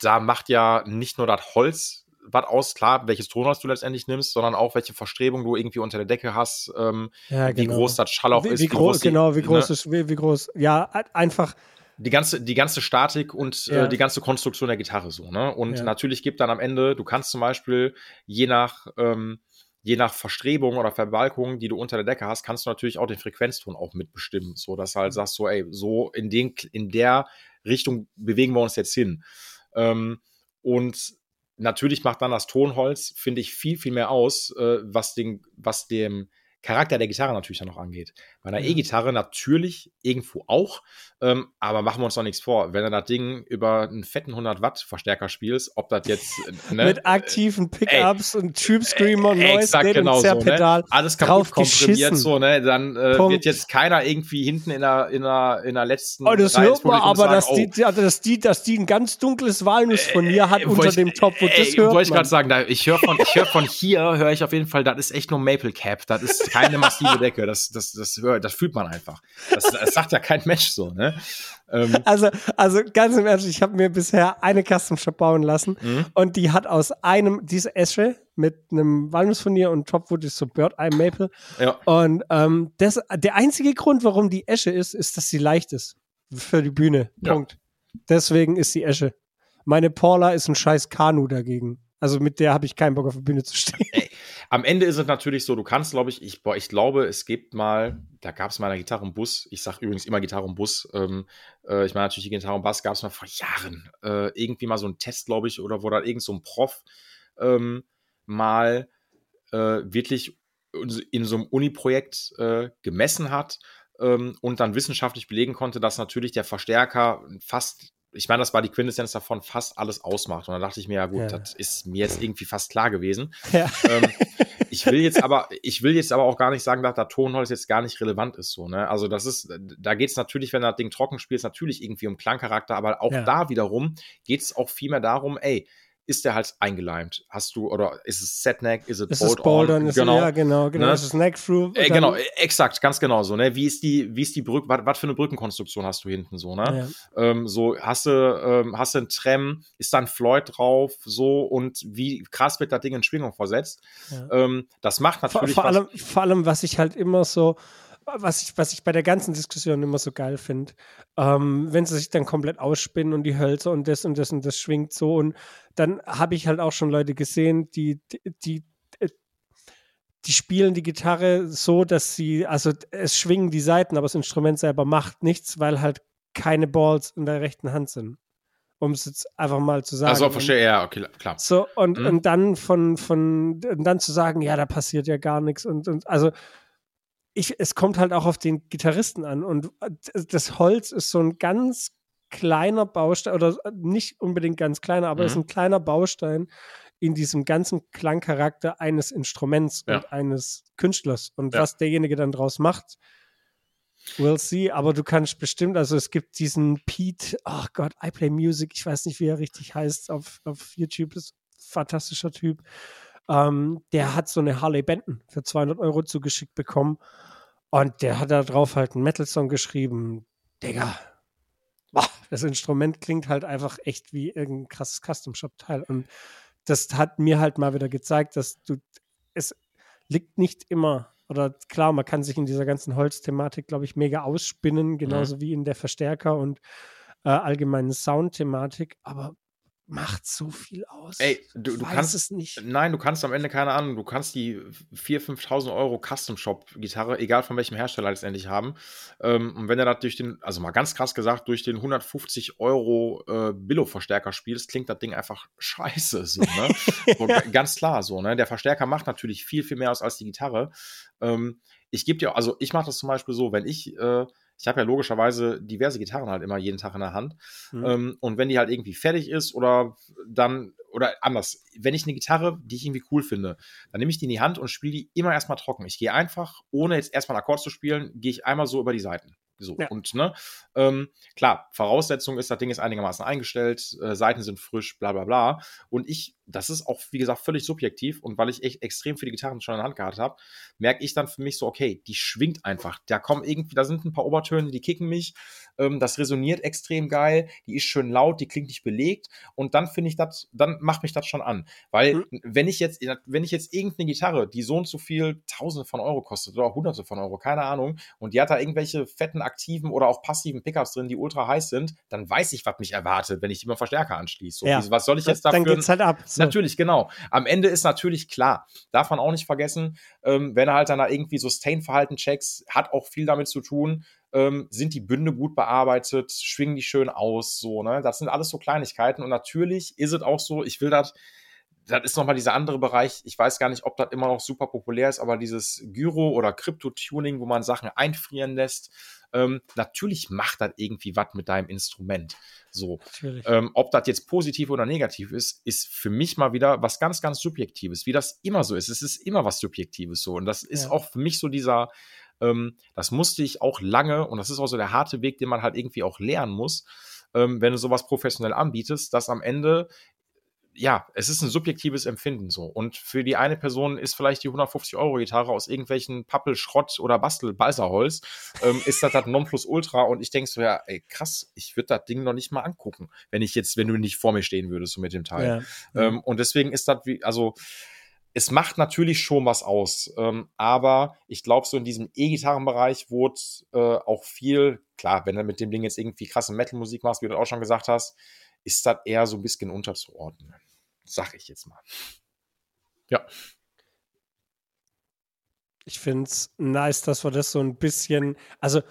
da macht ja nicht nur das Holz was aus, klar, welches Tonholz du letztendlich nimmst, sondern auch welche Verstrebung du irgendwie unter der Decke hast, ähm, ja, genau. wie groß das Schallloch ist. Wie, groß, die, genau, wie groß ne? ist, wie, wie, groß, ja, einfach. Die ganze, die ganze Statik und äh, ja. äh, die ganze Konstruktion der Gitarre so, ne? Und ja. natürlich gibt dann am Ende, du kannst zum Beispiel je nach, ähm, je nach Verstrebung oder Verbalkung, die du unter der Decke hast, kannst du natürlich auch den Frequenzton auch mitbestimmen, so dass du halt mhm. sagst, so, ey, so in den, in der Richtung bewegen wir uns jetzt hin. Ähm, und natürlich macht dann das Tonholz, finde ich, viel, viel mehr aus, äh, was, den, was dem Charakter der Gitarre natürlich dann noch angeht. Bei einer E-Gitarre natürlich irgendwo auch, ähm, aber machen wir uns doch nichts vor. Wenn du das Ding über einen fetten 100 Watt Verstärker spielst, ob das jetzt äh, ne, mit aktiven Pickups und Tube Screamer, und Noise exakt, genau so, ne? alles kaputt komprimiert so, ne? Dann äh, wird jetzt keiner irgendwie hinten in der in der in der letzten Oh, das hört man, aber sagen, dass, oh, die, dass die dass die ein ganz dunkles Walnuss von mir hat äh, unter ich, dem Top, wo das hört Wollte ich gerade sagen, da, ich höre von ich höre von hier höre ich auf jeden Fall, das ist echt nur Maple Cap, das ist keine massive Decke, das das das, das, fühlt man einfach. Das, das sagt ja kein Mensch so, ne? Ähm. Also, also ganz im Ernst, ich habe mir bisher eine Custom Shop bauen lassen mhm. und die hat aus einem, diese Esche mit einem Walnussfurnier und Topwood ist so Bird Eye Maple. Ja. Und ähm, das, der einzige Grund, warum die Esche ist, ist, dass sie leicht ist für die Bühne. Punkt. Ja. Deswegen ist die Esche. Meine Paula ist ein scheiß Kanu dagegen. Also mit der habe ich keinen Bock auf der Bühne zu stehen. Ey, am Ende ist es natürlich so, du kannst, glaube ich, ich, boah, ich glaube, es gibt mal, da gab es mal eine Gitarre und Bus. Ich sage übrigens immer Gitarre und Bus. Ähm, äh, ich meine natürlich die Gitarre und Bass gab es mal vor Jahren. Äh, irgendwie mal so ein Test, glaube ich, oder wo da irgend so ein Prof ähm, mal äh, wirklich in so einem Uni-Projekt äh, gemessen hat ähm, und dann wissenschaftlich belegen konnte, dass natürlich der Verstärker fast ich meine, das war die Quintessenz davon, fast alles ausmacht. Und dann dachte ich mir, ja gut, ja. das ist mir jetzt irgendwie fast klar gewesen. Ja. Ähm, ich will jetzt aber, ich will jetzt aber auch gar nicht sagen, dass der Tonholz jetzt gar nicht relevant ist. So, ne? Also das ist, da geht es natürlich, wenn das Ding trocken spielt, natürlich irgendwie um Klangcharakter, aber auch ja. da wiederum geht es auch viel mehr darum, ey, ist der halt eingeleimt? Hast du, oder ist es Setneck, ist es Bolt Bold on? Ist, genau. Ja, genau, genau. Ne? Ist es Neck through? Äh, genau, exakt, ganz genau so, ne? Wie ist die, wie ist die Brücke, was für eine Brückenkonstruktion hast du hinten so, ne? Ja. Ähm, so, hast du, ähm, hast du einen Trem, ist da ein Floyd drauf, so, und wie krass wird das Ding in Schwingung versetzt? Ja. Ähm, das macht natürlich. Vor, vor allem, vor allem, was ich halt immer so, was ich, was ich bei der ganzen Diskussion immer so geil finde, ähm, wenn sie sich dann komplett ausspinnen und die Hölzer und das und das und das schwingt so und dann habe ich halt auch schon Leute gesehen, die, die, die, die spielen die Gitarre so, dass sie, also es schwingen die Seiten, aber das Instrument selber macht nichts, weil halt keine Balls in der rechten Hand sind um es jetzt einfach mal zu sagen. Also verstehe, ja, okay, klar. So, und, mhm. und dann von, von, und dann zu sagen, ja, da passiert ja gar nichts. Und, und also ich, es kommt halt auch auf den Gitarristen an. Und das Holz ist so ein ganz kleiner Baustein, oder nicht unbedingt ganz kleiner, aber mhm. ist ein kleiner Baustein in diesem ganzen Klangcharakter eines Instruments ja. und eines Künstlers. Und ja. was derjenige dann draus macht, we'll see. Aber du kannst bestimmt, also es gibt diesen Pete, ach oh Gott, I Play Music, ich weiß nicht, wie er richtig heißt, auf, auf YouTube, ist ein fantastischer Typ. Ähm, der hat so eine Harley Benton für 200 Euro zugeschickt bekommen. Und der hat da drauf halt einen Metal-Song geschrieben. Digga, boah, das Instrument klingt halt einfach echt wie irgendein krasses Custom-Shop-Teil. Und das hat mir halt mal wieder gezeigt, dass du, es liegt nicht immer, oder klar, man kann sich in dieser ganzen Holzthematik, glaube ich, mega ausspinnen, genauso mhm. wie in der Verstärker- und äh, allgemeinen Sound-Thematik, aber macht so viel aus. Ey, du, du kannst es nicht. Nein, du kannst am Ende keine Ahnung, du kannst die 4.000, 5.000 Euro Custom Shop Gitarre, egal von welchem Hersteller letztendlich haben. Ähm, und wenn er das durch den, also mal ganz krass gesagt, durch den 150 Euro äh, Billo-Verstärker spielst, klingt das Ding einfach scheiße. So, ne? ja. Ganz klar so, ne? Der Verstärker macht natürlich viel, viel mehr aus als die Gitarre. Ähm, ich gebe dir, also ich mache das zum Beispiel so, wenn ich äh, ich habe ja logischerweise diverse Gitarren halt immer jeden Tag in der Hand. Mhm. Ähm, und wenn die halt irgendwie fertig ist oder dann, oder anders, wenn ich eine Gitarre, die ich irgendwie cool finde, dann nehme ich die in die Hand und spiele die immer erstmal trocken. Ich gehe einfach, ohne jetzt erstmal einen Akkord zu spielen, gehe ich einmal so über die Seiten. So, ja. und ne, ähm, klar, Voraussetzung ist, das Ding ist einigermaßen eingestellt, äh, Seiten sind frisch, bla bla bla. Und ich, das ist auch, wie gesagt, völlig subjektiv und weil ich echt extrem viele Gitarren schon in der Hand gehabt habe, merke ich dann für mich so, okay, die schwingt einfach. Da kommen irgendwie, da sind ein paar Obertöne, die kicken mich, ähm, das resoniert extrem geil, die ist schön laut, die klingt nicht belegt und dann finde ich das, dann macht mich das schon an. Weil, mhm. wenn ich jetzt, wenn ich jetzt irgendeine Gitarre, die so und so viel Tausende von Euro kostet oder Hunderte von Euro, keine Ahnung, und die hat da irgendwelche fetten aktiven oder auch passiven Pickups drin, die ultra heiß sind, dann weiß ich, was mich erwartet, wenn ich die mal Verstärker anschließe. So, ja. Was soll ich jetzt dafür? Dann geht's halt ab. So. Natürlich, genau. Am Ende ist natürlich klar, darf man auch nicht vergessen, ähm, wenn er halt dann da irgendwie Sustain-Verhalten checks, hat auch viel damit zu tun, ähm, sind die Bünde gut bearbeitet, schwingen die schön aus, so, ne? Das sind alles so Kleinigkeiten und natürlich ist es auch so, ich will das das ist nochmal dieser andere Bereich. Ich weiß gar nicht, ob das immer noch super populär ist, aber dieses Gyro- oder Krypto-Tuning, wo man Sachen einfrieren lässt, ähm, natürlich macht das irgendwie was mit deinem Instrument. So. Ähm, ob das jetzt positiv oder negativ ist, ist für mich mal wieder was ganz, ganz Subjektives, wie das immer so ist. Es ist immer was Subjektives so. Und das ist ja. auch für mich so dieser, ähm, das musste ich auch lange, und das ist auch so der harte Weg, den man halt irgendwie auch lernen muss, ähm, wenn du sowas professionell anbietest, dass am Ende ja, es ist ein subjektives Empfinden so. Und für die eine Person ist vielleicht die 150-Euro-Gitarre aus irgendwelchen Pappelschrott oder Bastel-Balserholz, ähm, ist das das Nonplusultra. Und ich denke so, ja, ey, krass, ich würde das Ding noch nicht mal angucken, wenn ich jetzt, wenn du nicht vor mir stehen würdest, so mit dem Teil. Ja. Ähm, und deswegen ist das wie, also, es macht natürlich schon was aus. Ähm, aber ich glaube, so in diesem E-Gitarrenbereich wurde äh, auch viel, klar, wenn du mit dem Ding jetzt irgendwie krasse Metal-Musik machst, wie du auch schon gesagt hast, ist das eher so ein bisschen unterzuordnen. Sag ich jetzt mal. Ja. Ich finde es nice, dass wir das so ein bisschen, also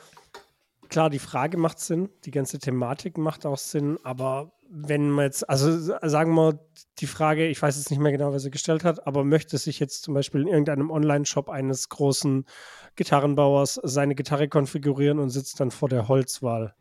klar, die Frage macht Sinn, die ganze Thematik macht auch Sinn, aber wenn man jetzt, also sagen wir die Frage, ich weiß jetzt nicht mehr genau, wer sie gestellt hat, aber möchte sich jetzt zum Beispiel in irgendeinem Online-Shop eines großen Gitarrenbauers seine Gitarre konfigurieren und sitzt dann vor der Holzwahl.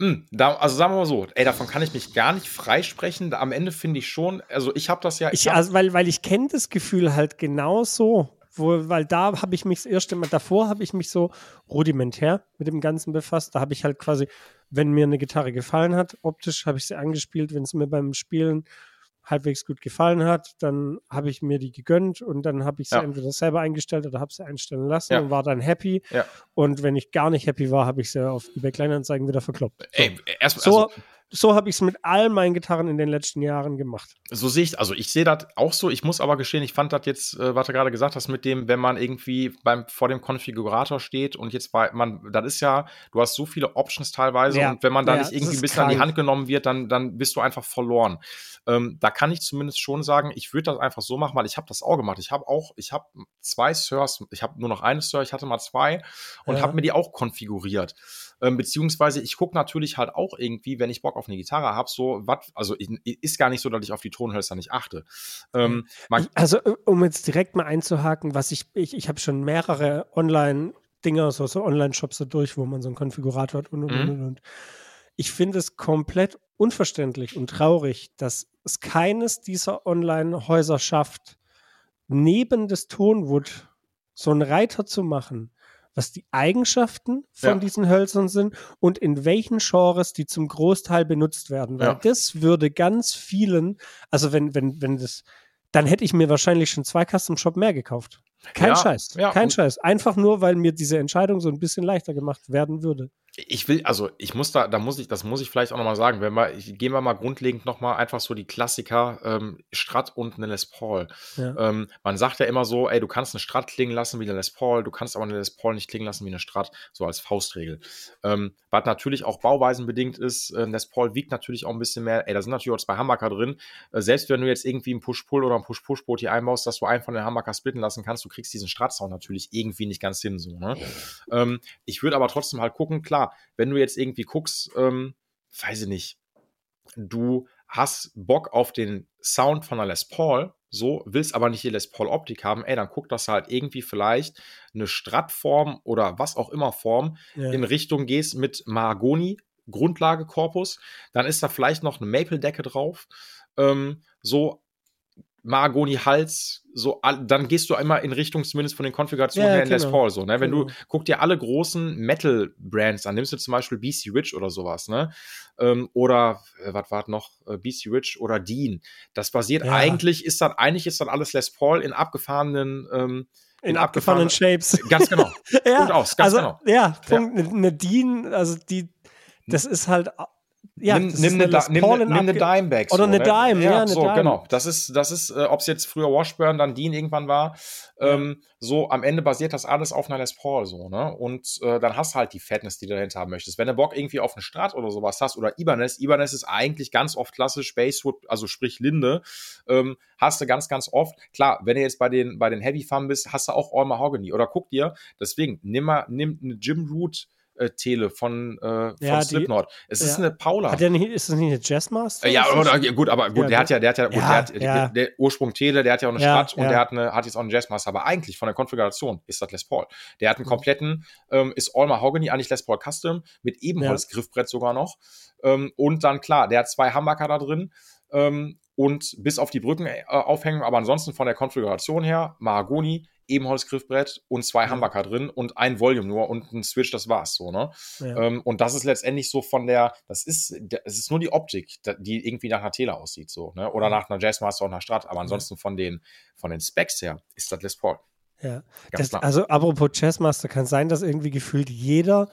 Hm, da, also sagen wir mal so, ey, davon kann ich mich gar nicht freisprechen. Am Ende finde ich schon, also ich habe das ja. Ich, also, weil, weil ich kenne das Gefühl halt genau so. Wo, weil da habe ich mich das erste Mal, davor habe ich mich so rudimentär mit dem Ganzen befasst. Da habe ich halt quasi, wenn mir eine Gitarre gefallen hat, optisch habe ich sie angespielt, wenn es mir beim Spielen halbwegs gut gefallen hat, dann habe ich mir die gegönnt und dann habe ich sie ja. entweder selber eingestellt oder habe sie einstellen lassen ja. und war dann happy. Ja. Und wenn ich gar nicht happy war, habe ich sie auf eBay Kleinanzeigen wieder verkloppt. So, Ey, erst, so, also, so habe ich es mit all meinen Gitarren in den letzten Jahren gemacht. So sehe ich, also ich sehe das auch so. Ich muss aber gestehen, ich fand das jetzt, äh, was du gerade gesagt hast, mit dem, wenn man irgendwie beim, vor dem Konfigurator steht und jetzt bei, man, das ist ja, du hast so viele Options teilweise ja. und wenn man da ja, nicht irgendwie ein bisschen krank. an die Hand genommen wird, dann, dann bist du einfach verloren. Ähm, da kann ich zumindest schon sagen, ich würde das einfach so machen, weil ich habe das auch gemacht. Ich habe auch, ich habe zwei Sirs, ich habe nur noch eine Sir, ich hatte mal zwei und ja. habe mir die auch konfiguriert. Ähm, beziehungsweise ich gucke natürlich halt auch irgendwie, wenn ich Bock auf eine Gitarre habe, so was, also ich, ist gar nicht so, dass ich auf die Tonhölzer nicht achte. Ähm, also äh, um jetzt direkt mal einzuhaken, was ich, ich, ich habe schon mehrere Online- Dinger, so, so Online-Shops so durch, wo man so einen Konfigurator hat und und mhm. und und. Ich finde es komplett unverständlich und traurig, dass es keines dieser Online-Häuser schafft, neben des Tonwood so einen Reiter zu machen, was die Eigenschaften von ja. diesen Hölzern sind und in welchen Genres die zum Großteil benutzt werden. Weil ja. das würde ganz vielen, also wenn, wenn, wenn das, dann hätte ich mir wahrscheinlich schon zwei Custom Shop mehr gekauft. Kein ja, Scheiß. Kein Scheiß. Einfach nur, weil mir diese Entscheidung so ein bisschen leichter gemacht werden würde ich will, also ich muss da, da muss ich, das muss ich vielleicht auch nochmal sagen, wenn wir, gehen wir mal grundlegend nochmal einfach so die Klassiker ähm, Strat und eine Les Paul. Ja. Ähm, man sagt ja immer so, ey, du kannst eine Strat klingen lassen wie eine Les Paul, du kannst aber eine Les Paul nicht klingen lassen wie eine Strat, so als Faustregel. Ähm, was natürlich auch bauweisenbedingt ist, äh, Les Paul wiegt natürlich auch ein bisschen mehr, ey, da sind natürlich auch zwei Hamburger drin. Äh, selbst wenn du jetzt irgendwie ein Push-Pull oder ein Push-Push-Boot hier einbaust, dass du einen von den Hamburger splitten lassen kannst, du kriegst diesen Strat-Sound natürlich irgendwie nicht ganz hin, so, ne? Ähm, ich würde aber trotzdem halt gucken, klar, wenn du jetzt irgendwie guckst, ähm, weiß ich nicht, du hast Bock auf den Sound von einer Les Paul, so, willst aber nicht die Les Paul Optik haben, ey, dann guck, dass du halt irgendwie vielleicht eine Stratform oder was auch immer Form ja. in Richtung gehst mit Mahagoni, Grundlagekorpus, dann ist da vielleicht noch eine Maple-Decke drauf, ähm, so Mahagoni-Hals, so, dann gehst du immer in Richtung zumindest von den Konfigurationen ja, her in genau. Les Paul, so, ne? Wenn genau. du, guck dir alle großen Metal-Brands an, nimmst du zum Beispiel BC Rich oder sowas, ne? Ähm, oder, äh, was war noch? Äh, BC Rich oder Dean. Das basiert ja. eigentlich, ist dann, eigentlich ist dann alles Les Paul in abgefahrenen, ähm, in, in abgefahrenen, abgefahrenen Shapes. Ganz genau. ja, Und aus, ganz also, genau. Ja, Punkt, ja. eine Dean, also die, das ist halt ja, nimm, nimm, eine, eine, nimm, nimm eine Dimebag. Oder so, eine ne? Dime, ja, ja eine so, Dime. genau. Das ist, das ist, äh, ob es jetzt früher Washburn, dann Dean irgendwann war, ähm, so am Ende basiert das alles auf einer Les Paul, so, ne? Und äh, dann hast du halt die Fatness, die du dahinter haben möchtest. Wenn du Bock irgendwie auf eine Strat oder sowas hast oder Ibanez, Ibanez ist eigentlich ganz oft klassisch Basswood, also sprich Linde, ähm, hast du ganz, ganz oft. Klar, wenn du jetzt bei den, bei den Heavy Fun bist, hast du auch All Mahogany. Oder guck dir, deswegen, nimm mal, nimm eine Jim Root, äh, Tele von, äh, von ja, Slipknot. es ja. ist eine Paula. Hat der nicht, ist das nicht eine Jazzmaster? Äh, ja, oder, gut, aber gut, ja, der hat ja, der hat ja, gut, der, hat, der, der, Ursprung Tele, der hat ja auch eine Strat und der hat, eine, hat jetzt auch einen Jazzmaster, aber eigentlich von der Konfiguration ist das Les Paul. Der hat einen mhm. kompletten, ähm, ist All Mahogany, eigentlich Les Paul Custom, mit Ebenholz-Griffbrett sogar noch. Ähm, und dann, klar, der hat zwei Humbucker da drin. Ähm, und bis auf die Brücken äh, aufhängen, aber ansonsten von der Konfiguration her, Mahagoni, Ebenholz-Griffbrett und zwei ja. Humbucker drin und ein Volume nur und ein Switch, das war's so, ne? Ja. Ähm, und das ist letztendlich so von der, das ist, es ist nur die Optik, die irgendwie nach einer Tele aussieht, so, ne? Oder nach einer Jazzmaster und einer Strat, aber ansonsten von den, von den Specs her ist das Les Paul. Ja, das, also apropos Jazzmaster, kann sein, dass irgendwie gefühlt jeder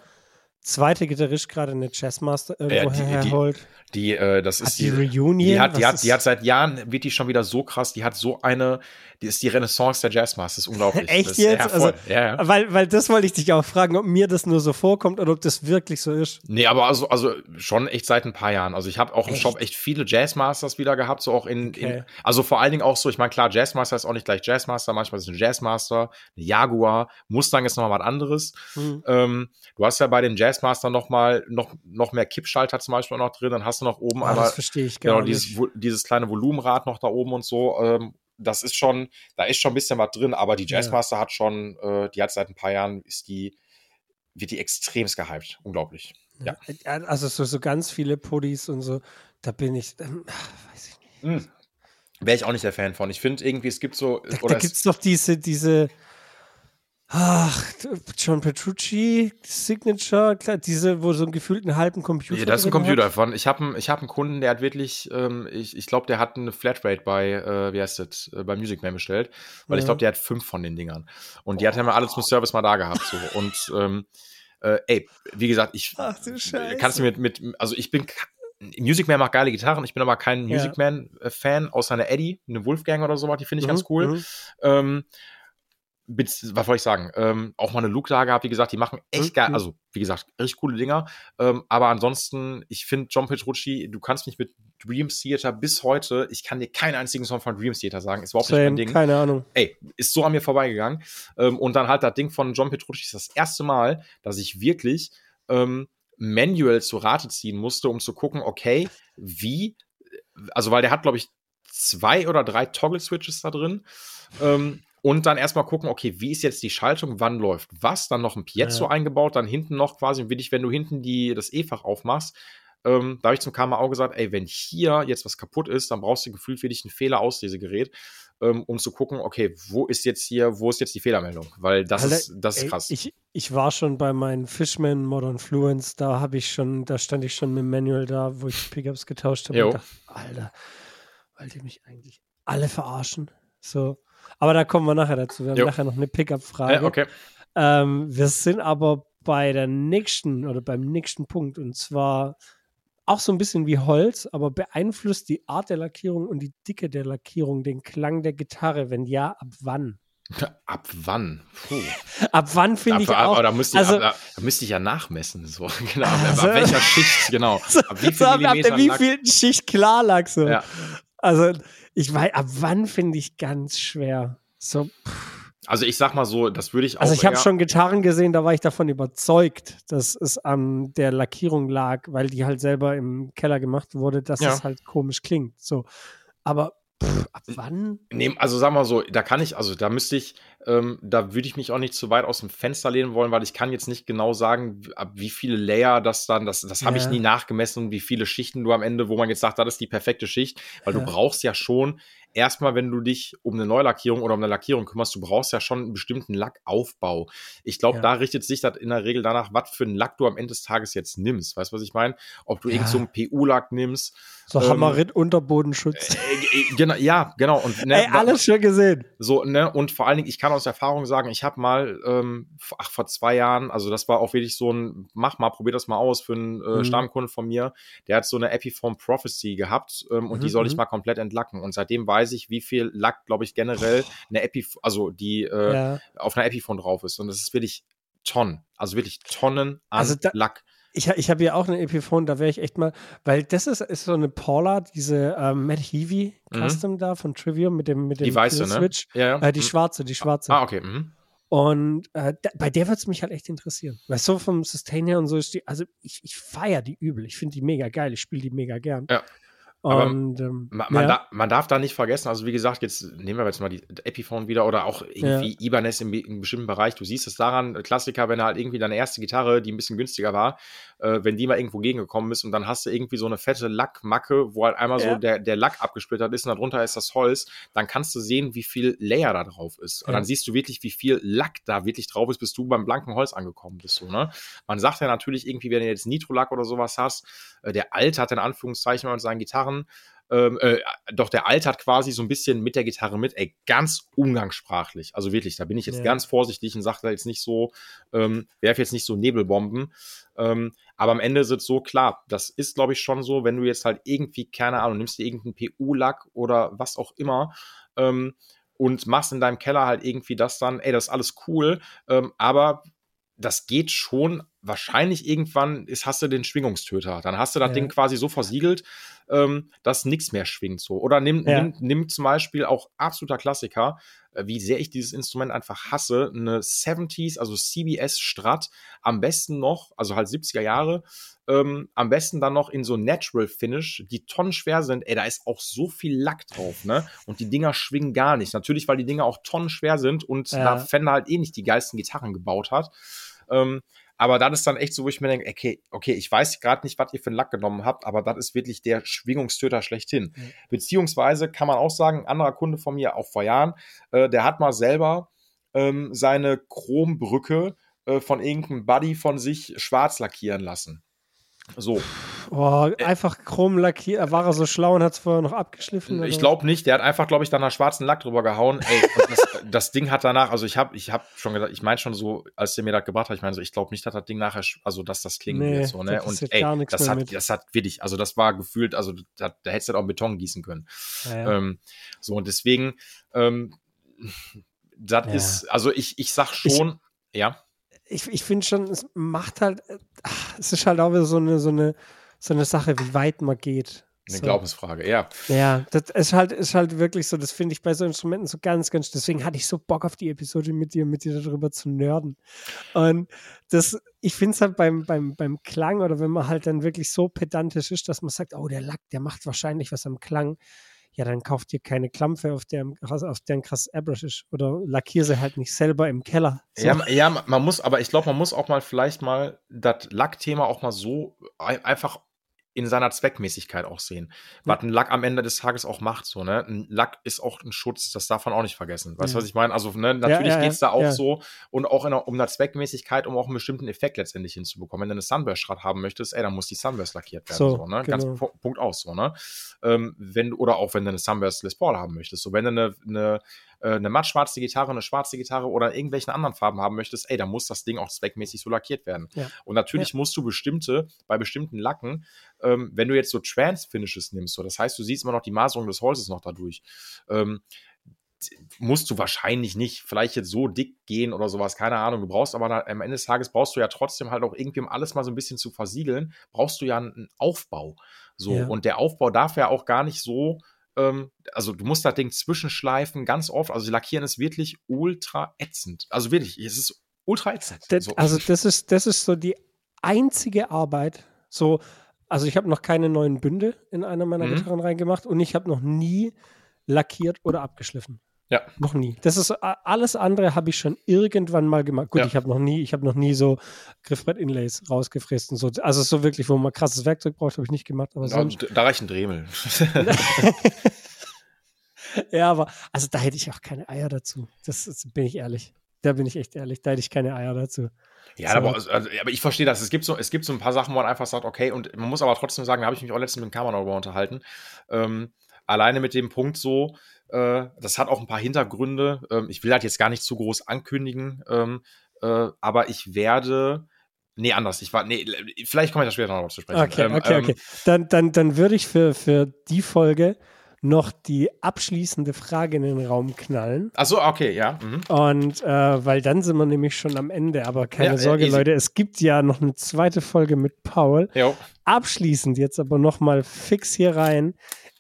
zweite Gitarrist gerade eine Jazzmaster irgendwo ja, herholt. Die, äh, das ist die, die Reunion. Die hat, die hat, die hat seit Jahren, wird die schon wieder so krass, die hat so eine, die ist die Renaissance der Jazzmasters, das ist unglaublich. Echt das, jetzt? Ja, also, ja, ja. Weil, weil das wollte ich dich auch fragen, ob mir das nur so vorkommt oder ob das wirklich so ist. Nee, aber also, also schon echt seit ein paar Jahren. Also ich habe auch echt? im Shop echt viele Jazzmasters wieder gehabt, so auch in, okay. in also vor allen Dingen auch so, ich meine, klar, Jazzmaster ist auch nicht gleich Jazzmaster, manchmal ist es ein Jazzmaster, eine Jaguar, Mustang ist nochmal was anderes. Mhm. Ähm, du hast ja bei den Jazzmastern nochmal noch, noch mehr Kippschalter zum Beispiel noch drin, dann hast du noch oben oh, einmal verstehe ich genau, dieses, dieses kleine Volumenrad noch da oben und so. Ähm, das ist schon, da ist schon ein bisschen was drin, aber die Jazzmaster ja. hat schon, äh, die hat seit ein paar Jahren, ist die, wird die extremst gehypt. Unglaublich. Ja. Also so, so ganz viele Puddies und so, da bin ich, ähm, weiß ich nicht. Mhm. Wäre ich auch nicht der Fan von. Ich finde irgendwie, es gibt so. Da, da gibt es doch diese, diese, ach, John Petrucci, Signature, klar, diese, wo so einen gefühlten halben Computer. Ja, das ist ein Computer hat. von. Ich habe einen, hab einen Kunden, der hat wirklich, ähm, ich, ich glaube, der hat eine Flatrate bei, äh, wie heißt das, äh, bei Music Man bestellt, weil ja. ich glaube, der hat fünf von den Dingern. Und die oh. hat er mal alle zum Service mal da gehabt. So. Und ähm, äh, ey, wie gesagt, ich Ach, kannst du mit, mit, also ich bin Music Man macht geile Gitarren, ich bin aber kein ja. Music Man-Fan, außer eine Eddie, eine Wolfgang oder so, die finde ich mhm, ganz cool. Mhm. Ähm, was wollte ich sagen? Ähm, auch mal eine Luke da gehabt, wie gesagt, die machen echt geil, also wie gesagt, richtig coole Dinger. Ähm, aber ansonsten, ich finde John Petrucci, du kannst mich mit Dream Theater bis heute, ich kann dir keinen einzigen Song von Dream Theater sagen, ist überhaupt Same, nicht mein Ding. Keine Ahnung. Ey, ist so an mir vorbeigegangen. Ähm, und dann halt das Ding von John Petrucci ist das erste Mal, dass ich wirklich ähm, manuell zu Rate ziehen musste, um zu gucken, okay, wie, also weil der hat, glaube ich, zwei oder drei Toggle-Switches da drin. Ähm, und dann erstmal gucken, okay, wie ist jetzt die Schaltung, wann läuft was, dann noch ein Piezo ja. eingebaut, dann hinten noch quasi, wirklich, wenn du hinten die, das E-Fach aufmachst, ähm, da habe ich zum KMA gesagt, ey, wenn hier jetzt was kaputt ist, dann brauchst du gefühlt wirklich ein Fehler-Auslesegerät, ähm, um zu gucken, okay, wo ist jetzt hier, wo ist jetzt die Fehlermeldung? Weil das Alter, ist, das ist ey, krass. Ich, ich war schon bei meinen Fishman Modern Fluence, da habe ich schon, da stand ich schon mit dem Manual da, wo ich Pickups getauscht habe und dachte, Alter, wollt ihr mich eigentlich alle verarschen? So, aber da kommen wir nachher dazu. Wir haben jo. nachher noch eine Pickup-Frage. Ja, okay. Ähm, wir sind aber bei der nächsten oder beim nächsten Punkt und zwar auch so ein bisschen wie Holz, aber beeinflusst die Art der Lackierung und die Dicke der Lackierung den Klang der Gitarre? Wenn ja, ab wann? Ab wann? Puh. Ab wann finde ich auch. Da müsste, ich, also, ab, da müsste ich ja nachmessen. So. Genau. Also, ab welcher Schicht, genau. Ab wie viel, so, ab, ab der wie viel Schicht Klarlack so. Ja. Also ich weiß, ab wann finde ich ganz schwer. So. Also ich sag mal so, das würde ich auch. Also ich habe schon Gitarren gesehen, da war ich davon überzeugt, dass es an der Lackierung lag, weil die halt selber im Keller gemacht wurde, dass ja. es halt komisch klingt. So. Aber Pff, ab wann? Nee, also sagen wir mal so, da kann ich, also da müsste ich, ähm, da würde ich mich auch nicht zu weit aus dem Fenster lehnen wollen, weil ich kann jetzt nicht genau sagen, ab wie viele Layer das dann, das, das habe ja. ich nie nachgemessen, wie viele Schichten du am Ende, wo man jetzt sagt, das ist die perfekte Schicht, weil ja. du brauchst ja schon erstmal, wenn du dich um eine Neulackierung oder um eine Lackierung kümmerst, du brauchst ja schon einen bestimmten Lackaufbau. Ich glaube, ja. da richtet sich das in der Regel danach, was für einen Lack du am Ende des Tages jetzt nimmst. Weißt du, was ich meine? Ob du ja. irgend so einen PU-Lack nimmst. So ähm, Hammerit Unterbodenschutz. Äh, äh, genau, ja, genau. Und, ne, Ey, alles schon gesehen. So, ne, und vor allen Dingen, ich kann aus Erfahrung sagen, ich habe mal, ähm, ach, vor zwei Jahren, also das war auch wirklich so ein, mach mal, probier das mal aus für einen äh, mhm. Stammkunden von mir, der hat so eine Epiform Prophecy gehabt ähm, und mhm. die soll ich mhm. mal komplett entlacken. Und seitdem war weiß ich, wie viel Lack, glaube ich, generell eine Epi, also die äh, ja. auf einer Epiphone drauf ist. Und das ist wirklich Tonnen, also wirklich Tonnen an also da, Lack. Ich, ich habe ja auch eine Epiphone, da wäre ich echt mal, weil das ist, ist so eine Paula, diese ähm, Matt Heavy mhm. Custom da von Trivium mit dem, mit dem die weiße, ne? Switch. Ja, ja. Äh, die mhm. schwarze, die schwarze. Ah, okay. Mhm. Und äh, da, bei der wird es mich halt echt interessieren. Weil so vom Sustain her und so ist die, also ich, ich feiere die übel. Ich finde die mega geil. Ich spiele die mega gern. Ja. Und, ähm, man, man, ja. da, man, darf da nicht vergessen, also wie gesagt, jetzt nehmen wir jetzt mal die Epiphone wieder oder auch irgendwie ja. Ibanez im, im bestimmten Bereich. Du siehst es daran, Klassiker, wenn halt irgendwie deine erste Gitarre, die ein bisschen günstiger war, äh, wenn die mal irgendwo gegengekommen ist und dann hast du irgendwie so eine fette Lackmacke, wo halt einmal ja. so der, der Lack abgesplittert ist und darunter ist das Holz, dann kannst du sehen, wie viel Layer da drauf ist. Und dann siehst du wirklich, wie viel Lack da wirklich drauf ist, bis du beim blanken Holz angekommen bist. So, ne? Man sagt ja natürlich irgendwie, wenn du jetzt Nitro-Lack oder sowas hast, äh, der Alte hat in Anführungszeichen mal mit seinen Gitarren Gitarren. Ähm, äh, doch der Alt hat quasi so ein bisschen mit der Gitarre mit, ey, ganz umgangssprachlich. Also wirklich, da bin ich jetzt ja. ganz vorsichtig und sage da jetzt nicht so, ähm, werfe jetzt nicht so Nebelbomben. Ähm, aber am Ende ist es so klar, das ist, glaube ich, schon so, wenn du jetzt halt irgendwie, keine Ahnung, nimmst dir irgendeinen PU-Lack oder was auch immer, ähm, und machst in deinem Keller halt irgendwie das dann, ey, das ist alles cool, ähm, aber das geht schon wahrscheinlich irgendwann ist, hast du den Schwingungstöter. Dann hast du das ja. Ding quasi so versiegelt, ähm, dass nichts mehr schwingt so. Oder nimm, ja. nimm, nimm zum Beispiel auch absoluter Klassiker, äh, wie sehr ich dieses Instrument einfach hasse, eine 70s, also CBS Strat, am besten noch, also halt 70er Jahre, ähm, am besten dann noch in so Natural Finish, die tonnenschwer sind, ey, da ist auch so viel Lack drauf, ne? Und die Dinger schwingen gar nicht. Natürlich, weil die Dinger auch tonnenschwer sind und ja. da Fender halt eh nicht die geilsten Gitarren gebaut hat. Ähm, Aber dann ist dann echt so, wo ich mir denke, okay, okay, ich weiß gerade nicht, was ihr für einen Lack genommen habt, aber das ist wirklich der Schwingungstöter schlechthin. Mhm. Beziehungsweise kann man auch sagen, ein anderer Kunde von mir, auch vor Jahren, äh, der hat mal selber ähm, seine Chrombrücke äh, von irgendeinem Buddy von sich schwarz lackieren lassen. So. Oh, einfach chrom lackiert. War er so schlau und hat es vorher noch abgeschliffen? Ich glaube nicht. Der hat einfach, glaube ich, dann nach schwarzen Lack drüber gehauen. Ey, das, das, Ding hat danach, also ich habe ich hab schon gesagt, ich meine schon so, als der mir das gebracht hat, ich meine so, ich glaube nicht, dass das Ding nachher, also dass das klingen nee, wird. So, ne? Und ey, das hat, mit. das hat wirklich, also das war gefühlt, also da, da hättest du auch Beton gießen können. Ja, ja. Ähm, so, und deswegen, ähm, das ja. ist, also ich, ich sag schon, ich, ja ich, ich finde schon, es macht halt, ach, es ist halt auch wieder so eine, so eine, so eine Sache, wie weit man geht. Eine so. Glaubensfrage, ja. Ja, das ist halt, ist halt wirklich so, das finde ich bei so Instrumenten so ganz, ganz, deswegen hatte ich so Bock auf die Episode mit dir, mit dir darüber zu nerden. Und das, ich finde es halt beim, beim, beim Klang oder wenn man halt dann wirklich so pedantisch ist, dass man sagt, oh, der Lack, der macht wahrscheinlich was am Klang ja, dann kauft ihr keine Klampfe, auf der, auf der ein krass Airbrush ist. Oder lackier sie halt nicht selber im Keller. So. Ja, ja, man muss, aber ich glaube, man muss auch mal vielleicht mal das Lackthema auch mal so einfach in seiner Zweckmäßigkeit auch sehen. Ja. Was ein Lack am Ende des Tages auch macht, so, ne? Ein Lack ist auch ein Schutz, das darf man auch nicht vergessen. Weißt du, ja. was ich meine? Also, ne, natürlich ja, geht's da auch so und auch einer, um eine Zweckmäßigkeit, um auch einen bestimmten Effekt letztendlich hinzubekommen. Wenn du eine Sunburst-Rad haben möchtest, ey, dann muss die Sunburst lackiert werden, so, so ne? Genau. Ganz Punkt aus, so, ne? Ähm, wenn, oder auch wenn du eine Sunburst Les Paul haben möchtest. So, wenn du eine, eine äh, eine mattschwarze Gitarre, eine schwarze Gitarre oder irgendwelchen anderen Farben haben möchtest, ey, dann muss das Ding auch zweckmäßig so lackiert werden. Ja. Und natürlich ja. musst du bestimmte, bei bestimmten Lacken, ähm, wenn du jetzt so Trans-Finishes nimmst, so, das heißt, du siehst immer noch die Maserung des Holzes noch dadurch, ähm, musst du wahrscheinlich nicht vielleicht jetzt so dick gehen oder sowas, keine Ahnung. Du brauchst aber am Ende des Tages brauchst du ja trotzdem halt auch irgendwie, um alles mal so ein bisschen zu versiegeln, brauchst du ja einen Aufbau. So, ja. und der Aufbau darf ja auch gar nicht so ähm, also du musst das Ding zwischenschleifen, ganz oft. Also Lackieren ist wirklich ultra ätzend. Also wirklich, es ist ultra ätzend. Das, so. Also das ist, das ist so die einzige Arbeit, so, also ich habe noch keine neuen Bünde in einer meiner mhm. Gitarren reingemacht und ich habe noch nie lackiert oder abgeschliffen. Ja. Noch nie. Das ist alles andere habe ich schon irgendwann mal gemacht. Gut, ja. ich habe noch nie, ich habe noch nie so Griffbrett-Inlays rausgefräst und so. Also so wirklich, wo man krasses Werkzeug braucht, habe ich nicht gemacht. Aber ja, Da reicht ein Dremel. ja, aber also da hätte ich auch keine Eier dazu. Das, das, bin ich ehrlich. Da bin ich echt ehrlich. Da hätte ich keine Eier dazu. Ja, so. aber, also, aber, ich verstehe das. Es gibt, so, es gibt so ein paar Sachen, wo man einfach sagt, okay, und man muss aber trotzdem sagen, da habe ich mich auch letztens mit dem Kamera darüber unterhalten. Ähm, alleine mit dem Punkt so, äh, das hat auch ein paar Hintergründe. Ähm, ich will das jetzt gar nicht zu groß ankündigen, ähm, äh, aber ich werde. Nee, anders. Ich war, nee, vielleicht komme ich da später noch zu sprechen. Okay, ähm, okay, okay. Ähm, dann, dann, dann würde ich für, für die Folge noch die abschließende Frage in den Raum knallen. Achso, okay, ja. Mhm. Und äh, weil dann sind wir nämlich schon am Ende. Aber keine ja, Sorge, easy. Leute, es gibt ja noch eine zweite Folge mit Paul. Jo. Abschließend jetzt aber noch mal fix hier rein.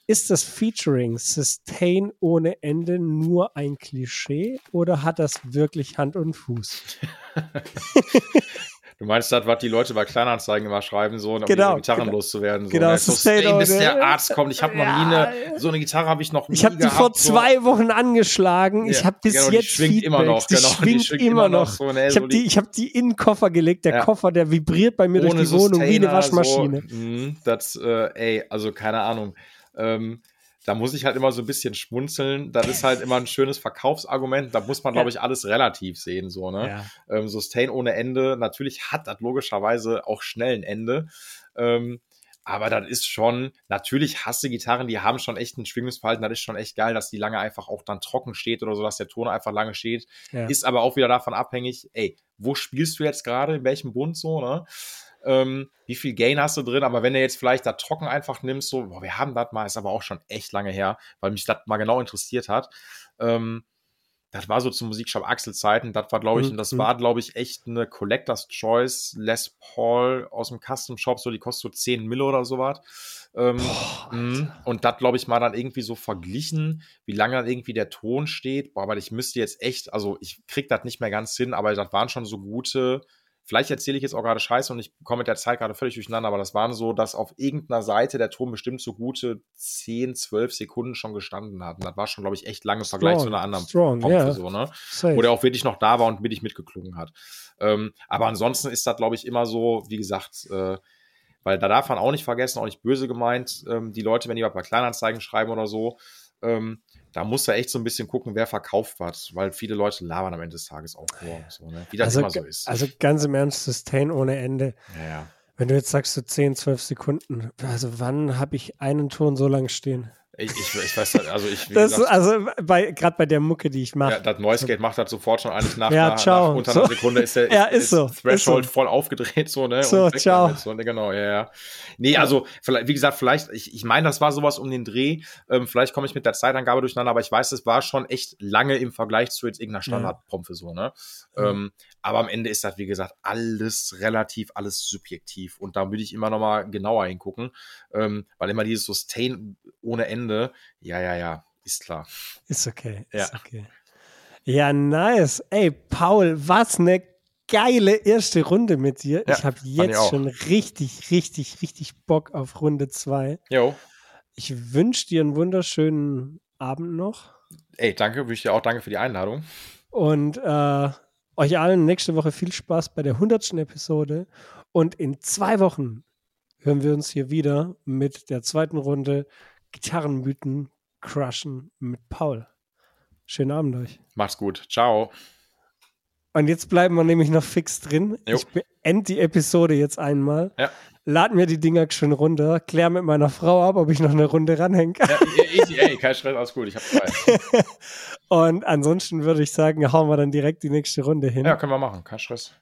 Ist das Featuring Sustain ohne Ende nur ein Klischee oder hat das wirklich Hand und Fuß? Du meinst das, was die Leute bei Kleinanzeigen immer schreiben, so, um genau, ihre Gitarren genau. loszuwerden. So, genau, ne? Sustain, bis der Arzt kommt. Ich habe noch nie eine, so eine Gitarre habe ich noch nie Ich habe die vor zwei Wochen angeschlagen. Ja, ich habe bis genau, jetzt die schwingt Feedback. immer noch. Die genau, schwingt, die schwingt immer, noch. So, ne, ich habe die, ich hab die in den Koffer gelegt. Der ja. Koffer, der vibriert bei mir durch die Wohnung wie eine Waschmaschine. So, mh, das, äh, ey, also keine Ahnung. Ähm, da muss ich halt immer so ein bisschen schmunzeln. Das ist halt immer ein schönes Verkaufsargument. Da muss man, glaube ich, alles relativ sehen. So, ne? Ja. Ähm, Sustain ohne Ende. Natürlich hat das logischerweise auch schnell ein Ende. Ähm, aber das ist schon, natürlich hasse Gitarren, die haben schon echt ein Schwingungsverhalten. Das ist schon echt geil, dass die lange einfach auch dann trocken steht oder so, dass der Ton einfach lange steht. Ja. Ist aber auch wieder davon abhängig, ey, wo spielst du jetzt gerade, in welchem Bund so, ne? Ähm, wie viel Gain hast du drin, aber wenn du jetzt vielleicht da trocken einfach nimmst, so, boah, wir haben das mal, ist aber auch schon echt lange her, weil mich das mal genau interessiert hat. Ähm, das war so zu Musikshop Axel Zeiten, das war glaube ich, mhm. und das mhm. war glaube ich echt eine Collectors Choice Les Paul aus dem Custom Shop, so die kostet so 10 Mille oder sowas. Ähm, Boah, mhm. und das glaube ich mal dann irgendwie so verglichen, wie lange dann irgendwie der Ton steht. Boah, aber ich müsste jetzt echt, also ich krieg das nicht mehr ganz hin, aber das waren schon so gute vielleicht erzähle ich jetzt auch gerade Scheiße und ich komme mit der Zeit gerade völlig durcheinander, aber das waren so, dass auf irgendeiner Seite der Turm bestimmt so gute 10, 12 Sekunden schon gestanden hat. Und das war schon, glaube ich, echt lange im Vergleich zu einer anderen strong, Pompe, yeah. so, ne? Safe. Wo der auch wirklich noch da war und mittig mitgeklungen hat. Ähm, aber ansonsten ist das, glaube ich, immer so, wie gesagt, äh, weil da darf man auch nicht vergessen, auch nicht böse gemeint, ähm, die Leute, wenn die bei Kleinanzeigen schreiben oder so, ähm, da muss er echt so ein bisschen gucken, wer verkauft was, weil viele Leute labern am Ende des Tages auch vor. So, ne? Wie das also, immer so ist. also ganz im Ernst, Sustain ohne Ende. ja, ja. Wenn du jetzt sagst, so 10, 12 Sekunden, also wann habe ich einen Ton so lang stehen? Ich, ich, ich weiß halt, also ich, Das, gesagt, also bei, gerade bei der Mucke, die ich mache. ja, das Noise Gate macht das sofort schon eigentlich nach, Ja, ciao. nach unter einer So. Sekunde ist der Ja, ist so, ist Threshold so. voll aufgedreht, so, ne? So, und weg ciao. damit, so, ne? Genau, ja, ja. Nee, also, vielleicht, wie gesagt, vielleicht, ich, ich meine, das war sowas um den Dreh. Ähm, vielleicht komme ich mit der Zeitangabe durcheinander, aber ich weiß, es war schon echt lange im Vergleich zu jetzt irgendeiner Standardpompe, so, ne? Ähm, aber am Ende ist das, wie gesagt, alles relativ, alles subjektiv. Und da würde ich immer noch mal genauer hingucken, ähm, weil immer dieses Sustain ohne Ende, ja, ja, ja, ist klar. Ist okay. Ja. Ist okay. Ja, nice. Ey, Paul, was eine geile erste Runde mit dir. Ja, ich habe ich jetzt auch. schon richtig, richtig, richtig Bock auf Runde 2. Jo. Ich wünsche dir einen wunderschönen Abend noch Ey, danke, wünsche dir auch danke für die Einladung. und äh, euch allen nächste Woche viel Spaß bei der 100. Episode. Und in zwei Wochen hören wir uns hier wieder mit der zweiten Runde Gitarrenmythen crushen mit Paul. Schönen Abend euch. Macht's gut. Ciao. Und jetzt bleiben wir nämlich noch fix drin. Jo. Ich beende die Episode jetzt einmal. Ja. Lad mir die Dinger schön runter, klär mit meiner Frau ab, ob ich noch eine Runde ranhängen kann. Ja, easy, ey, kein Stress, alles gut, ich hab Zeit. Und ansonsten würde ich sagen, hauen wir dann direkt die nächste Runde hin. Ja, können wir machen, kein Stress.